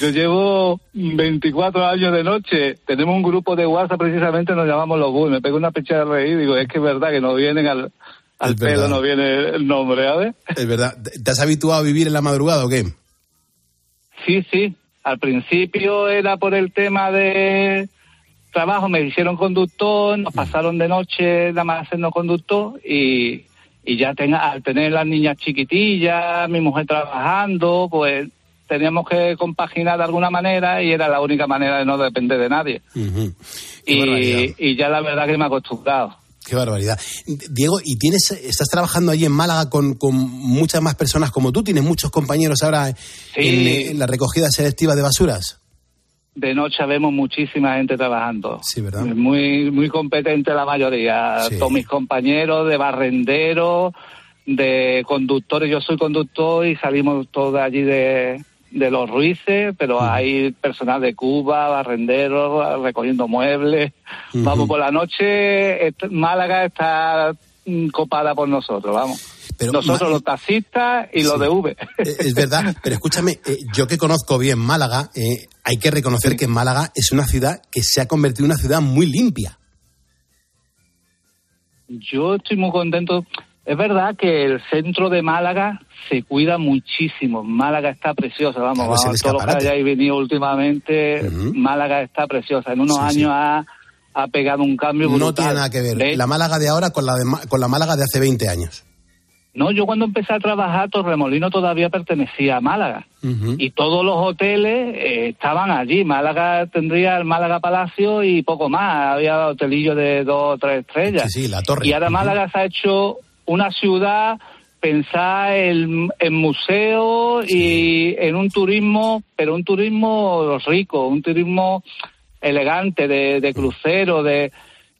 [LAUGHS] Yo llevo 24 años de noche. Tenemos un grupo de WhatsApp, precisamente nos llamamos los Bulls. Me pego una pecha de reír y digo, es que es verdad que no vienen al, pelo, no viene el nombre, ¿sabes?
Es verdad. ¿Te has habituado a vivir en la madrugada o qué?
Sí, sí. Al principio era por el tema de trabajo, me hicieron conductor, nos pasaron de noche nada más haciendo conductor y, y ya tenga, al tener las niñas chiquitillas, mi mujer trabajando, pues teníamos que compaginar de alguna manera y era la única manera de no depender de nadie. Y, y ya la verdad que me he acostumbrado.
Qué barbaridad. Diego, ¿y tienes, estás trabajando allí en Málaga con, con muchas más personas como tú? ¿Tienes muchos compañeros ahora en, en la recogida selectiva de basuras?
De noche vemos muchísima gente trabajando.
Sí, ¿verdad?
Muy, muy competente la mayoría.
Sí.
Todos mis compañeros de barrenderos, de conductores. Yo soy conductor y salimos todos allí de, de los Ruices, pero hay personal de Cuba, barrenderos, recogiendo muebles. Vamos, por la noche Málaga está mm, copada por nosotros, vamos. Nosotros los taxistas y los de V.
Eh, Es verdad, pero escúchame, eh, yo que conozco bien Málaga, eh, hay que reconocer que Málaga es una ciudad que se ha convertido en una ciudad muy limpia.
Yo estoy muy contento. Es verdad que el centro de Málaga se cuida muchísimo. Málaga está preciosa, vamos,
Claro,
vamos, todos los que hayáis venido últimamente, Málaga está preciosa. En unos
Sí,
años ha, ha pegado un cambio
No
brutal.
tiene nada que ver la Málaga de ahora con la, de con la Málaga de hace 20 años.
No, yo cuando empecé a trabajar, Torremolino todavía pertenecía a Málaga. Y todos los hoteles eh, estaban allí. Málaga tendría el Málaga Palacio y poco más. Había hotelillos de dos o tres estrellas.
Sí, sí, la torre.
Y ahora Málaga se ha hecho una ciudad pensar en, en museos y en un turismo, pero un turismo rico, un turismo elegante, de, de crucero, de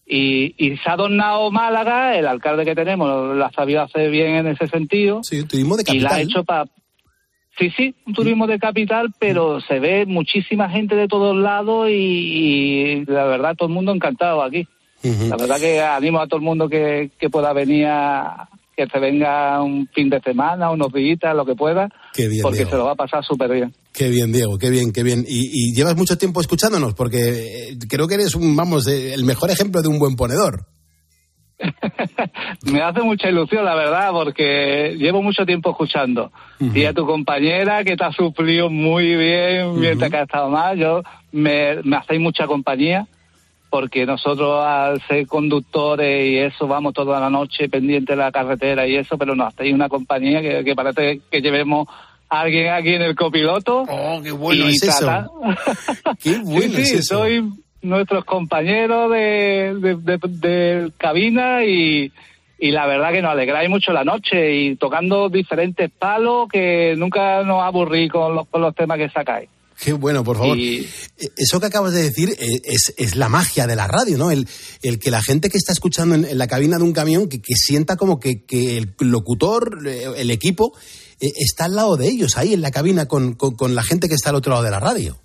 y, y se ha adornado Málaga, el alcalde que tenemos la sabido hacer bien en ese sentido.
Sí, turismo de
Y la ha
capital.
hecho para... Sí, sí, un turismo de capital, pero se ve muchísima gente de todos lados y, y la verdad todo el mundo encantado aquí. La verdad que animo a todo el mundo que, que pueda venir a que se venga un fin de semana, unos días, lo que pueda,
Qué bien,
porque
Diego.
se lo va a pasar súper bien.
Qué bien, Diego, qué bien, qué bien. Y, y llevas mucho tiempo escuchándonos, porque eh, creo que eres un, vamos, el mejor ejemplo de un buen ponedor. [LAUGHS]
Me hace mucha ilusión, la verdad, porque llevo mucho tiempo escuchando. Y a tu compañera que te ha suplido muy bien mientras que ha estado mal, yo me, me hacéis mucha compañía, porque nosotros al ser conductores y eso vamos toda la noche pendiente de la carretera y eso, pero nos hacéis una compañía que, que parece que llevemos a alguien aquí en el copiloto.
¡Oh, qué bueno es eso!
trata- [LAUGHS]
¡Qué bueno
sí,
es
sí,
eso!
soy nuestros compañeros de, de, de- de cabina y, y la verdad que nos alegráis mucho la noche y tocando diferentes palos que nunca nos aburrí con los, con los temas que sacáis.
Qué bueno, por favor.
Y-
Eh, Eso que acabas de decir eh, es, es la magia de la radio, ¿no? El, el que la gente que está escuchando en, en la cabina de un camión, que, que sienta como que, que el locutor, eh, el equipo, eh, está al lado de ellos, ahí en la cabina con, con- con la gente que está al otro lado de la radio.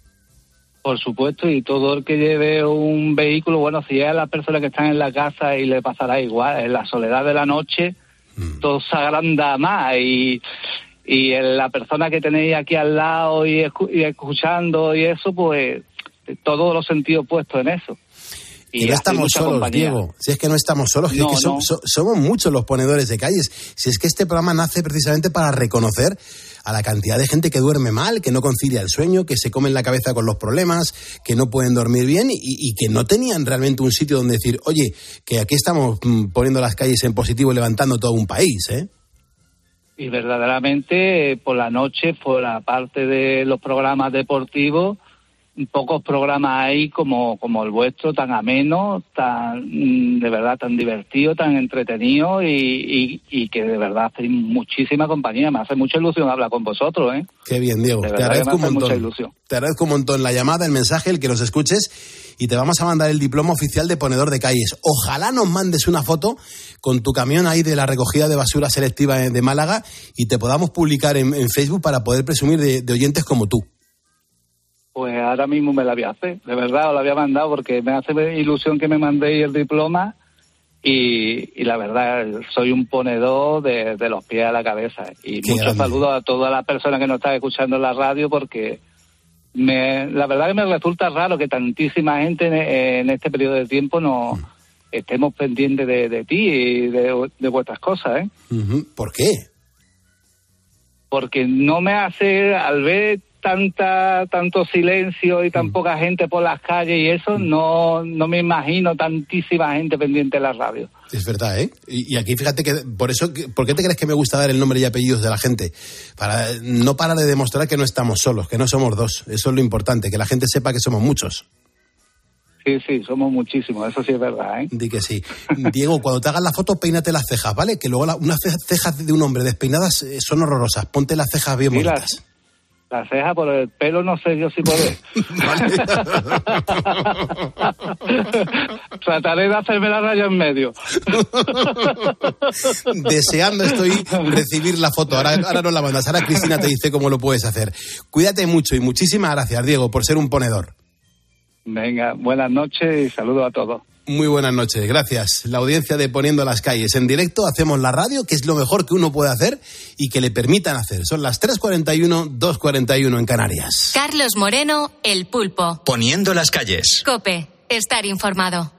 Por supuesto, y todo el que lleve un vehículo, bueno, si es la persona que está en la casa y le pasará igual, en la soledad de la noche,
Mm.
todo se agranda más y, y la persona que tenéis aquí al lado y, escu- y escuchando y eso, pues todos los sentidos puestos en eso.
Y no estamos solos,
compañía.
Diego. Si es que no estamos solos,
No,
es que so-
no.
so- somos muchos los ponedores de calles. Si es que este programa nace precisamente para reconocer a la cantidad de gente que duerme mal, que no concilia el sueño, que se comen la cabeza con los problemas, que no pueden dormir bien y, y que no tenían realmente un sitio donde decir, oye, que aquí estamos mm, poniendo las calles en positivo y levantando todo un país, ¿eh?
Y verdaderamente eh, por la noche, por la parte de los programas deportivos, pocos programas hay como, como el vuestro, tan ameno, tan mm, de verdad tan divertido, tan entretenido y, y, y que de verdad muchísima compañía. Me hace mucha ilusión hablar con vosotros, ¿eh?
Qué bien, Diego.
De
Te agradezco un montón.
ilusión.
Te agradezco un montón la llamada, el mensaje, el que nos escuches y te vamos a mandar el diploma oficial de ponedor de calles. Ojalá nos mandes una foto con tu camión ahí de la recogida de basura selectiva de Málaga y te podamos publicar en, en Facebook para poder presumir de, de oyentes como tú.
Pues ahora mismo me la voy a hacer, de verdad, os la había mandado porque me hace ilusión que me mandéis el diploma y, y la verdad, soy un ponedor de, de los pies a la cabeza. Y
Qué
muchos
grande.
saludos a todas las personas que nos están escuchando en la radio porque me, la verdad que me resulta raro que tantísima gente en, en este periodo de tiempo no
Mm.
Estemos pendientes de, de ti y de, de vuestras cosas, ¿eh?
¿Por qué?
porque no me hace al ver tanta tanto silencio y tan
Mm.
poca gente por las calles y eso no no me imagino tantísima gente pendiente de la radio
Es verdad, ¿eh? Y, y aquí fíjate que por eso, ¿por qué te crees que me gusta dar el nombre y apellidos de la gente? Para no parar de demostrar que no estamos solos, que no somos dos. Eso es lo importante, que la gente sepa que somos muchos.
Sí sí somos muchísimos eso sí es verdad ¿eh?
Di que sí. Diego, cuando te hagas la foto, peínate las cejas, ¿vale? Que luego la- unas ce- cejas de un hombre despeinadas eh, son horrorosas. Ponte las cejas bien
Sí,
bonitas.
las- la ceja por el pelo no sé yo si podré [LAUGHS] [LAUGHS] trataré de hacerme la raya en medio [LAUGHS]
Deseando estoy recibir la foto. Ahora, ahora nos la mandas. Ahora Cristina te dice cómo lo puedes hacer. Cuídate mucho y muchísimas gracias, Diego, por ser un ponedor.
Venga buenas noches y saludos a todos
Muy buenas noches, gracias. La audiencia de Poniendo las Calles en directo, hacemos la radio, que es lo mejor que uno puede hacer y que le permitan hacer. Son las 3.41, 2.41 en Canarias.
Carlos Moreno, El Pulpo.
Poniendo las calles.
Cope, estar informado.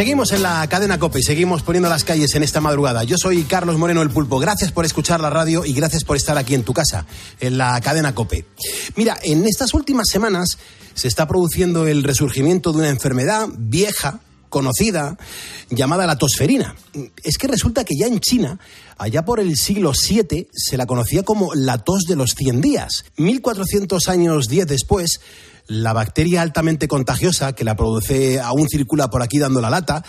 Seguimos en la cadena COPE y seguimos poniendo las calles en esta madrugada. Yo soy Carlos Moreno el Pulpo. Gracias por escuchar la radio y gracias por estar aquí en tu casa, en la cadena COPE. Mira, en estas últimas semanas se está produciendo el resurgimiento de una enfermedad vieja, conocida, llamada la tosferina. Es que resulta que ya en China, allá por el siglo VII, se la conocía como la tos de los 100 días. 1400 años 10 después, la bacteria altamente contagiosa que la produce aún circula por aquí dando la lata.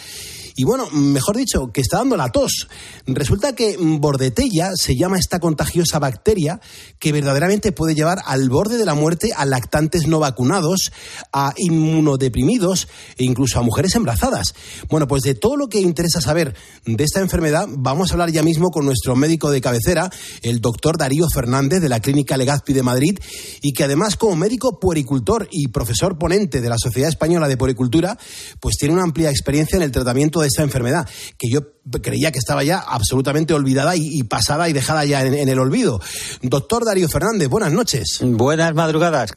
Y bueno, mejor dicho, que está dando la tos. Resulta que bordetella se llama esta contagiosa bacteria que verdaderamente puede llevar al borde de la muerte a lactantes no vacunados, a inmunodeprimidos e incluso a mujeres embarazadas. Bueno, pues de todo lo que interesa saber de esta enfermedad, vamos a hablar ya mismo con nuestro médico de cabecera, el doctor Darío Fernández de la Clínica Legazpi de Madrid, y que además como médico puericultor y profesor ponente de la Sociedad Española de Puericultura, pues tiene una amplia experiencia en el tratamiento de esta enfermedad, que yo creía que estaba ya absolutamente olvidada y, pasada y dejada ya en el olvido. Doctor Darío Fernández, buenas noches.
Buenas madrugadas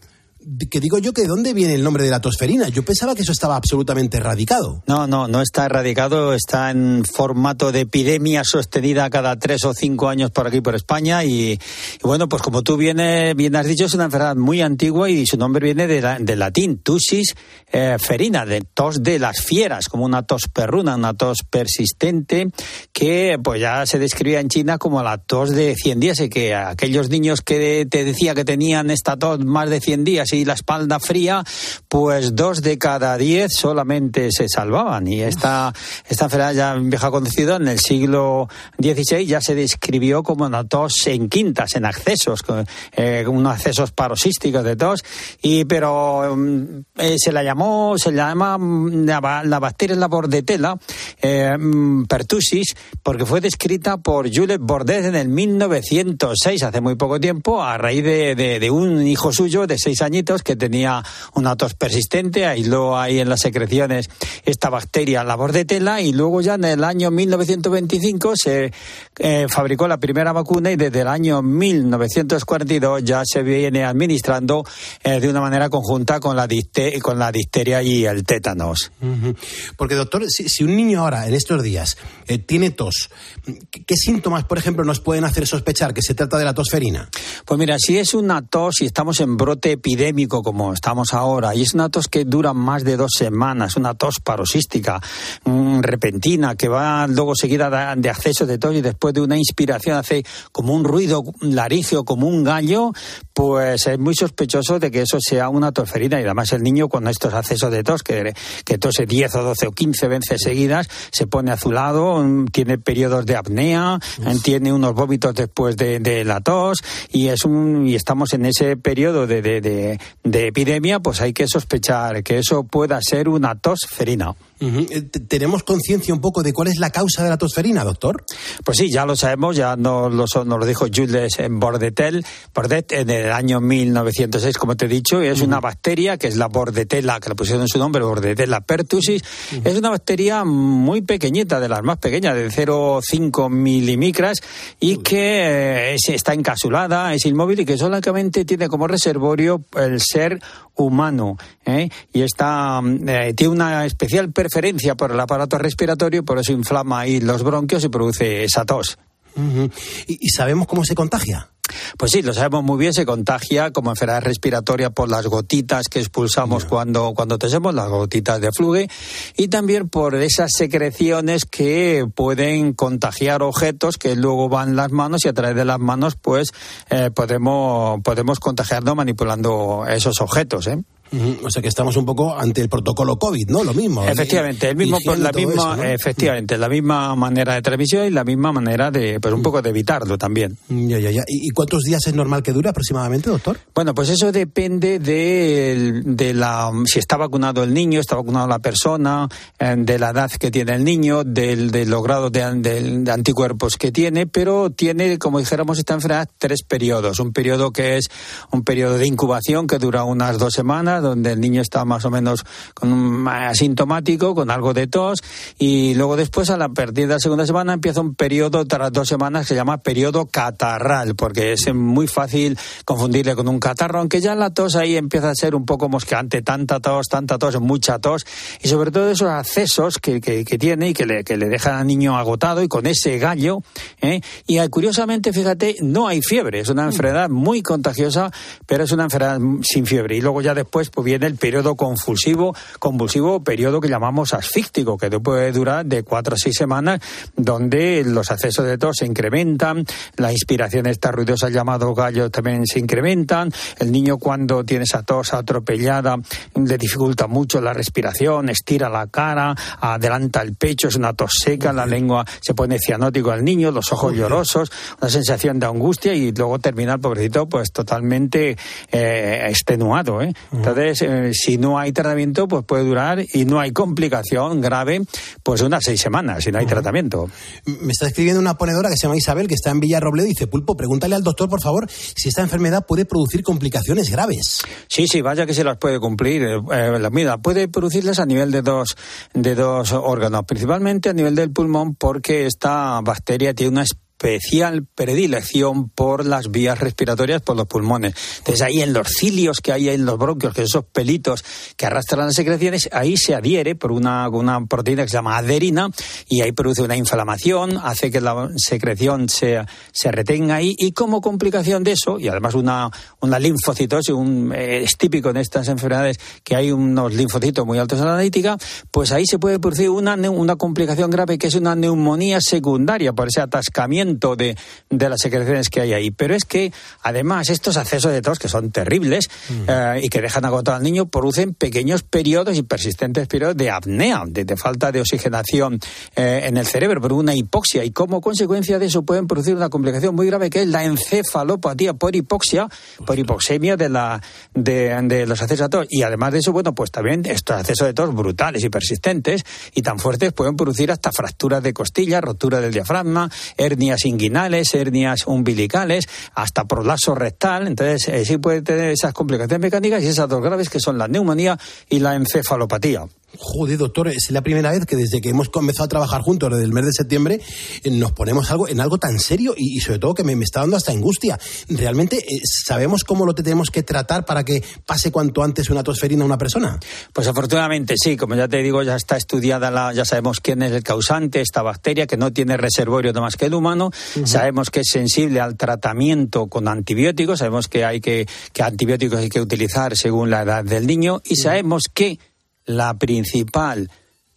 que digo yo que de dónde viene el nombre de la tosferina. Yo pensaba que eso estaba absolutamente erradicado.
No, no, no está erradicado. Está en formato de epidemia sostenida cada tres o cinco años por aquí, por España. Y, bueno, pues como tú bien, bien has dicho, es una enfermedad muy antigua y su nombre viene del latín, tusis eh, ferina, de tos de las fieras, como una tos perruna, una tos persistente que pues ya se describía en China como la tos de 100 días y que aquellos niños que te decía que tenían esta tos más de 100 días y la espalda fría, pues dos de cada diez solamente se salvaban. Y esta, esta enfermedad ya vieja conocida en el siglo XVI ya se describió como una tos en quintas, en accesos, eh, unos accesos paroxísticos de tos. Y, pero mm, eh, se la llamó, se llama mm, la, bacteria la bordetela, eh, mm, pertussis, porque fue descrita por Jules Bordet en el 1906, hace muy poco tiempo, a raíz de, de un hijo suyo de seis años que tenía una tos persistente, aisló ahí en las secreciones esta bacteria, la bordetela, y luego ya en el año 1925 se eh, fabricó la primera vacuna y desde el año 1942 ya se viene administrando eh, de una manera conjunta con la, con la difteria y el tétanos.
Porque, doctor, si, un niño ahora, en estos días, eh, tiene tos, ¿qué síntomas, por ejemplo, nos pueden hacer sospechar que se trata de la tosferina?
Pues mira, si es una tos y estamos en brote epidémico, como estamos ahora, y es una tos que dura más de dos semanas, una tos paroxística, mm, repentina, que va luego seguida de acceso de tos y después de una inspiración hace como un ruido larígeo, como un gallo, pues es muy sospechoso de que eso sea una tosferina. Y además el niño con estos accesos de tos, que, que tose 10 o 12 o 15 veces seguidas, se pone azulado, tiene periodos de apnea, tiene unos vómitos después de, la tos y, es un, y estamos en ese periodo de, de, epidemia, pues hay que sospechar que eso pueda ser una tosferina.
Eh, ¿Tenemos conciencia un poco de cuál es la causa de la tosferina, doctor?
Pues sí, ya lo sabemos, ya nos lo, nos lo dijo Jules Bordetel, Bordet en el año 1906, como te he dicho, y es una bacteria que es la Bordetella, que le pusieron en su nombre, Bordetella pertussis. Es una bacteria muy pequeñita, de las más pequeñas, de 0,5 milimicras, y que eh, está encapsulada, es inmóvil y que solamente tiene como reservorio el ser humano. ¿eh? Y está, eh, tiene una especial preferencia por el aparato respiratorio, por eso inflama ahí los bronquios y produce esa tos.
¿Y, sabemos cómo se contagia?
Pues sí, lo sabemos muy bien, se contagia como enfermedad respiratoria por las gotitas que expulsamos cuando, cuando tosemos, las gotitas de fluge, y también por esas secreciones que pueden contagiar objetos que luego van las manos y a través de las manos pues eh, podemos, podemos contagiarnos manipulando esos objetos. ¿eh?
O sea que estamos un poco ante el protocolo COVID, ¿no? Lo mismo.
Efectivamente, el mismo, la misma, efectivamente, la misma manera de transmisión y la misma manera de, pues un poco de evitarlo también.
Ya, ya, ya. ¿Y cuántos días es normal que dure aproximadamente, doctor?
Bueno, pues eso depende de, de la, si está vacunado el niño, está vacunado la persona, eh, de la edad que tiene el niño, del, del logrado de, de, anticuerpos que tiene, pero tiene, como dijéramos, esta enfermedad tres periodos. Un periodo que es un periodo de incubación que dura unas dos semanas donde el niño está más o menos con un asintomático, con algo de tos, y luego después, a la partir de la segunda semana, empieza un periodo tras dos semanas que se llama periodo catarral, porque es muy fácil confundirle con un catarro, aunque ya la tos ahí empieza a ser un poco mosqueante, tanta tos, tanta tos, mucha tos, y sobre todo esos accesos que, que, tiene y que le, que le dejan al niño agotado y con ese gallo. ¿eh? Y ah, curiosamente, fíjate, no hay fiebre, es una enfermedad muy contagiosa, pero es una enfermedad sin fiebre. Y luego ya después, pues viene el periodo convulsivo, convulsivo, periodo que llamamos asfíctico, que puede durar de cuatro a seis semanas, donde los accesos de tos se incrementan, la inspiración esta ruidosa llamado gallo también se incrementan, el niño cuando tiene esa tos atropellada le dificulta mucho la respiración, estira la cara, adelanta el pecho, es una tos seca, la lengua se pone cianótico al niño, los ojos llorosos, una sensación de angustia y luego termina el pobrecito pues totalmente eh, extenuado, ¿eh? Entonces, eh, si no hay tratamiento, pues puede durar y no hay complicación grave, pues unas seis semanas si no hay tratamiento.
Me está escribiendo una ponedora que se llama Isabel, que está en Villarrobledo, y dice, Pulpo, pregúntale al doctor, por favor, si esta enfermedad puede producir complicaciones graves.
Sí, sí, vaya que se las puede cumplir. Eh, eh, la mira, puede producirlas a nivel de dos, de dos órganos, principalmente a nivel del pulmón, porque esta bacteria tiene una especial predilección por las vías respiratorias, por los pulmones. Entonces ahí en los cilios que hay en los bronquios, que son esos pelitos que arrastran las secreciones, ahí se adhiere por una, una proteína que se llama aderina y ahí produce una inflamación, hace que la secreción se, se retenga ahí y como complicación de eso, y además una, una linfocitosis, un, eh, es típico en estas enfermedades que hay unos linfocitos muy altos en la analítica, pues ahí se puede producir una, una complicación grave que es una neumonía secundaria por ese atascamiento de, de, las secreciones que hay ahí. Pero es que, además, estos accesos de tos, que son terribles eh, y que dejan agotado al niño, producen pequeños periodos y persistentes periodos de apnea, de, falta de oxigenación eh, en el cerebro, por una hipoxia. Y como consecuencia de eso pueden producir una complicación muy grave que es la encefalopatía por hipoxia, por hipoxemia de, la, de, de los accesos de tos. Y además de eso, bueno, pues también estos accesos de tos brutales y persistentes y tan fuertes pueden producir hasta fracturas de costilla, rotura del diafragma, hernias inguinales, hernias umbilicales, hasta prolapso rectal. Entonces, eh, sí puede tener esas complicaciones mecánicas y esas dos graves que son la neumonía y la encefalopatía.
Joder, doctor, es la primera vez que desde que hemos comenzado a trabajar juntos, desde el mes de septiembre, eh, nos ponemos algo en algo tan serio y, sobre todo que me, está dando hasta angustia. Realmente, eh, ¿sabemos cómo lo tenemos que tratar para que pase cuanto antes una tosferina a una persona?
Pues afortunadamente sí, como ya te digo, ya está estudiada, la, ya sabemos quién es el causante, esta bacteria que no tiene reservorio nada más que el humano, sabemos que es sensible al tratamiento con antibióticos, sabemos que hay que, que antibióticos hay que utilizar según la edad del niño y sabemos que la principal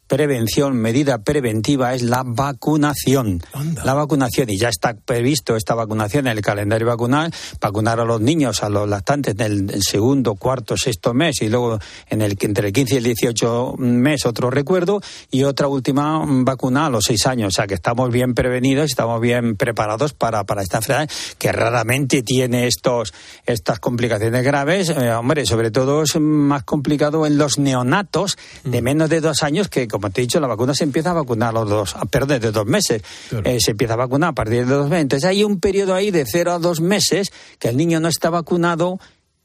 prevención, medida preventiva es la vacunación. La vacunación, y ya está previsto esta vacunación en el calendario vacunal, vacunar a los niños, a los lactantes en el, segundo, cuarto, sexto mes y luego en el, entre el 15 y el 18 mes otro recuerdo y otra última vacuna a los seis años. O sea que estamos bien prevenidos, estamos bien preparados para, para esta enfermedad que raramente tiene estos, estas complicaciones graves. Eh, hombre, sobre todo es más complicado en los neonatos de mm. menos de dos años que como te he dicho, la vacuna se empieza a vacunar a los dos, perdón, de dos meses. Eh, se empieza a vacunar a partir de dos meses. Entonces hay un periodo ahí de cero a dos meses que el niño no está vacunado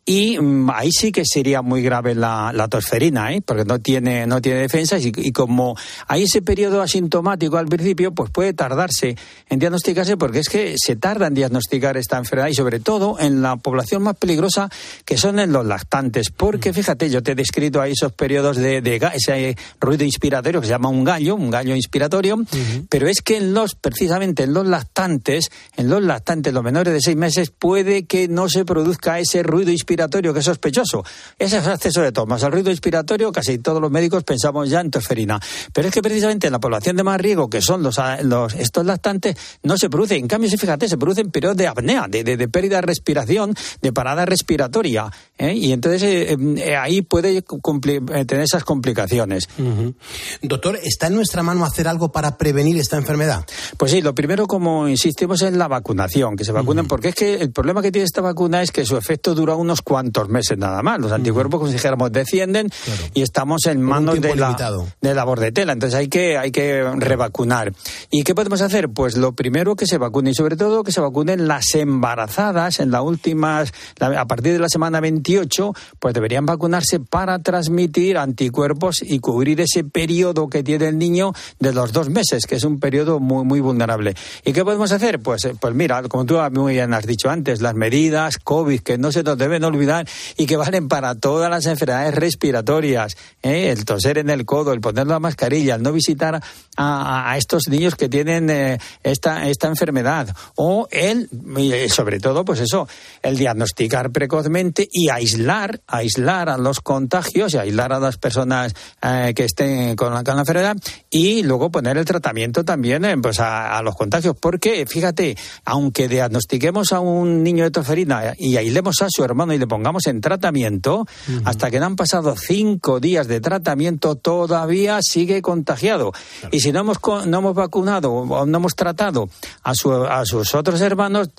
y mm, ahí sí que sería muy grave la, la tosferina, ¿eh? porque no tiene, no tiene defensas y, como hay ese periodo asintomático al principio, pues puede tardarse en diagnosticarse porque es que se tarda en diagnosticar esta enfermedad y sobre todo en la población más peligrosa que son en los lactantes. Porque mm. fíjate, yo te he descrito ahí esos periodos de, de ese ruido inspiratorio que se llama un gallo, un gallo inspiratorio, pero es que en los, precisamente en los lactantes, en los lactantes, los menores de seis meses, puede que no se produzca ese ruido inspiratorio inspiratorio que es sospechoso. Ese es acceso de tomas. Al ruido inspiratorio, casi todos los médicos pensamos ya en tosferina. Pero es que precisamente en la población de más riesgo, que son los, los estos lactantes, no se produce. En cambio, fíjate, se produce en periodos de apnea, de, de, pérdida de respiración, de parada respiratoria. ¿Eh? Y entonces eh, eh, ahí puede tener esas complicaciones.
Doctor, ¿está en nuestra mano hacer algo para prevenir esta enfermedad?
Pues sí, lo primero, como insistimos, es la vacunación, que se vacunen, porque es que el problema que tiene esta vacuna es que su efecto dura unos cuantos meses nada más. Los anticuerpos, como si dijéramos, descienden y estamos en manos de la, de la bordetela. Entonces hay que, hay que revacunar. ¿Y qué podemos hacer? Pues lo primero que se vacune y sobre todo que se vacunen las embarazadas en las últimas, a partir de la semana 28, pues deberían vacunarse para transmitir anticuerpos y cubrir ese periodo que tiene el niño de los dos meses, que es un periodo muy, muy vulnerable. ¿Y qué podemos hacer? Pues, eh, pues mira, como tú muy bien has dicho antes, las medidas COVID que no se nos deben olvidar y que valen para todas las enfermedades respiratorias. ¿eh? El toser en el codo, el poner la mascarilla, el no visitar a, estos niños que tienen eh, esta, esta enfermedad. O el, sobre todo, pues eso, el diagnosticar precozmente y aislar, aislar a los contagios y aislar a las personas eh, que estén con la, enfermedad y luego poner el tratamiento también pues a, los contagios. Porque, fíjate, aunque diagnostiquemos a un niño de toferina y aislemos a su hermano y le pongamos en tratamiento, hasta que no han pasado cinco días de tratamiento, todavía sigue contagiado. Y si no hemos, no hemos vacunado o no hemos tratado a, a sus otros hermanos,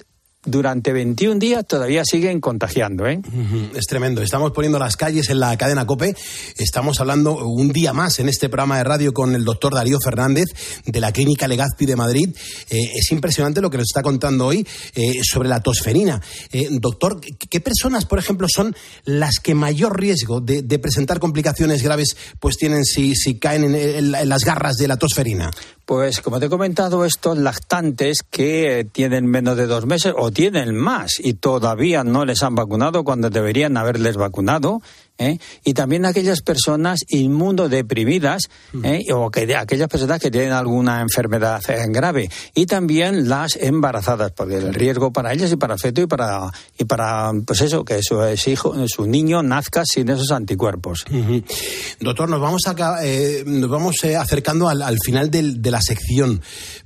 durante 21 días todavía siguen contagiando. ¿eh?
Es tremendo. Estamos poniendo las calles en la cadena COPE. Estamos hablando un día más en este programa de radio con el doctor Darío Fernández de la Clínica Legazpi de Madrid. Eh, es impresionante lo que nos está contando hoy eh, sobre la tosferina. Eh, doctor, ¿qué personas, por ejemplo, son las que mayor riesgo de, presentar complicaciones graves pues tienen si, si caen en, las garras de la tosferina?
Pues como te he comentado, estos lactantes que tienen menos de dos meses o tienen más y todavía no les han vacunado cuando deberían haberles vacunado, ¿eh? y también aquellas personas inmunodeprimidas hmm. ¿eh? o que, aquellas personas que tienen alguna enfermedad grave y también las embarazadas porque el riesgo para ellas y para el feto y para y para pues eso que su, hijo su niño nazca sin esos anticuerpos
doctor nos vamos acá, eh, nos vamos acercando al, al final del, de la sección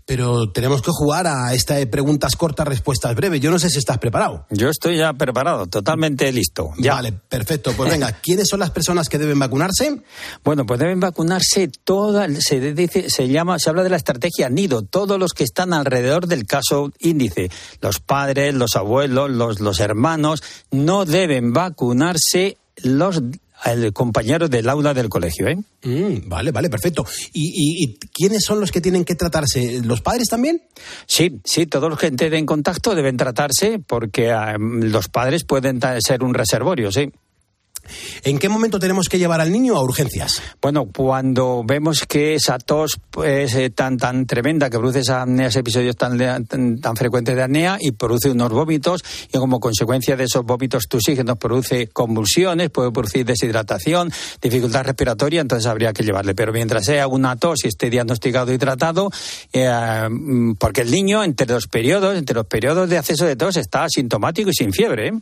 pero tenemos que jugar a esta de preguntas cortas, respuestas breves. Yo no sé si estás preparado.
Yo estoy ya preparado, totalmente listo.
Vale, perfecto. Pues venga, [LAUGHS] ¿quiénes son las personas que deben vacunarse?
Bueno, pues deben vacunarse todas, se dice, se llama, se habla de la estrategia nido, todos los que están alrededor del caso índice, los padres, los abuelos, los, los hermanos, no deben vacunarse los el compañero del aula del colegio, ¿eh?
Mm, vale, vale, perfecto. ¿Y, quiénes son los que tienen que tratarse? ¿Los padres también?
Sí, sí, todos los que entren en contacto deben tratarse porque ah, los padres pueden ser un reservorio, sí.
¿En qué momento tenemos que llevar al niño a urgencias?
Bueno, cuando vemos que esa tos es eh, tan tan tremenda que produce esa apnea, ese episodio tan, tan, frecuente de apnea y produce unos vómitos y como consecuencia de esos vómitos tu oxígeno produce convulsiones, puede producir deshidratación, dificultad respiratoria, entonces habría que llevarle. Pero mientras sea una tos y esté diagnosticado y tratado, eh, mm, porque el niño entre los periodos, entre los periodos de acceso de tos está asintomático y sin fiebre. ¿eh?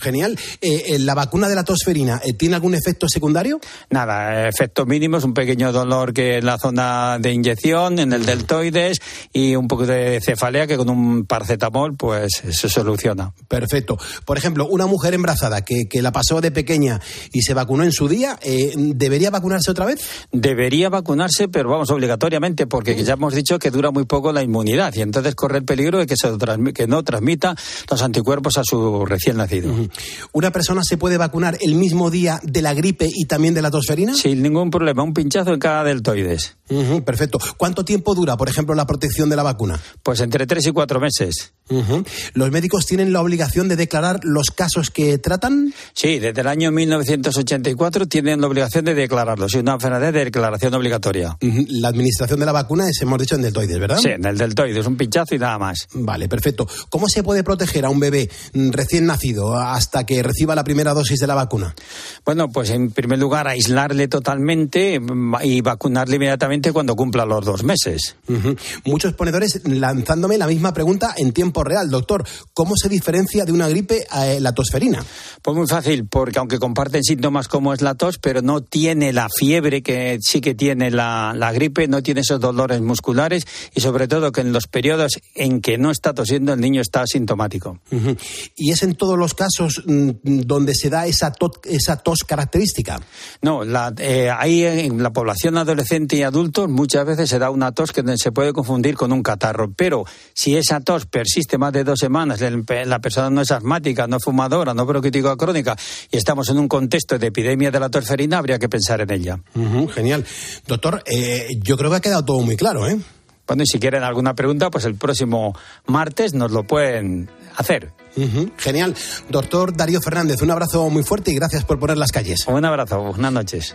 Genial. Eh, eh, ¿La vacuna de la tosferina eh, tiene algún efecto secundario?
Nada, efectos mínimos, un pequeño dolor que en la zona de inyección, en el deltoides y un poco de cefalea que con un paracetamol pues se soluciona.
Perfecto. Por ejemplo, una mujer embarazada que, que la pasó de pequeña y se vacunó en su día, ¿debería vacunarse otra vez?
Debería vacunarse, pero vamos, obligatoriamente, porque ya hemos dicho que dura muy poco la inmunidad y entonces corre el peligro de que, se, que no transmita los anticuerpos a su recién nacido.
¿Una persona se puede vacunar el mismo día de la gripe y también de la tosferina?
Sin ningún problema, un pinchazo en cada deltoides.
perfecto. ¿Cuánto tiempo dura, por ejemplo, la protección de la vacuna?
Pues entre tres y cuatro meses.
¿Los médicos tienen la obligación de declarar los casos que tratan?
Sí, desde el año 1984 tienen la obligación de declararlos. Es una enfermedad de declaración obligatoria.
La administración de la vacuna es, hemos dicho, en deltoides, ¿verdad?
Sí, en el deltoides, un pinchazo y nada más.
Vale, perfecto. ¿Cómo se puede proteger a un bebé recién nacido hasta que reciba la primera dosis de la vacuna?
Bueno, pues en primer lugar, aislarle totalmente mm, y vacunarle inmediatamente cuando cumpla los dos meses.
Muchos ponedores lanzándome la misma pregunta en tiempo real. Doctor, ¿cómo se diferencia de una gripe a eh, la tosferina?
Pues muy fácil, porque aunque comparten síntomas como es la tos, pero no tiene la fiebre que sí que tiene la, gripe, no tiene esos dolores musculares y sobre todo que en los periodos en que no está tosiendo el niño está asintomático.
¿Y es en todos los casos mm, donde se da esa, tos, esa tos característica?
No, la, eh, ahí en la población adolescente y adultos muchas veces se da una tos que se puede confundir con un catarro, pero si esa tos persiste más de dos semanas, la persona no es asmática, no fumadora, no bronquitis crónica y estamos en un contexto de epidemia de la torferina, habría que pensar en ella.
genial. Doctor, eh, yo creo que ha quedado todo muy claro, ¿eh?
Bueno, y si quieren alguna pregunta, pues el próximo martes nos lo pueden hacer.
Genial. Doctor Darío Fernández, un abrazo muy fuerte y gracias por poner las calles.
Un abrazo, buenas noches.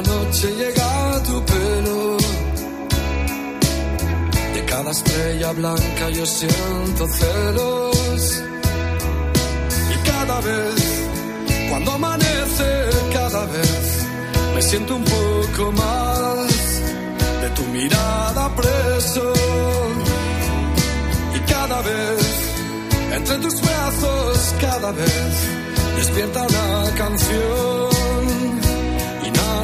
noche llega tu pelo. De cada estrella blanca yo siento celos. Y cada vez, cuando amanece, cada vez me siento un poco más de tu mirada preso. Y cada vez, entre tus brazos, cada vez despierta una canción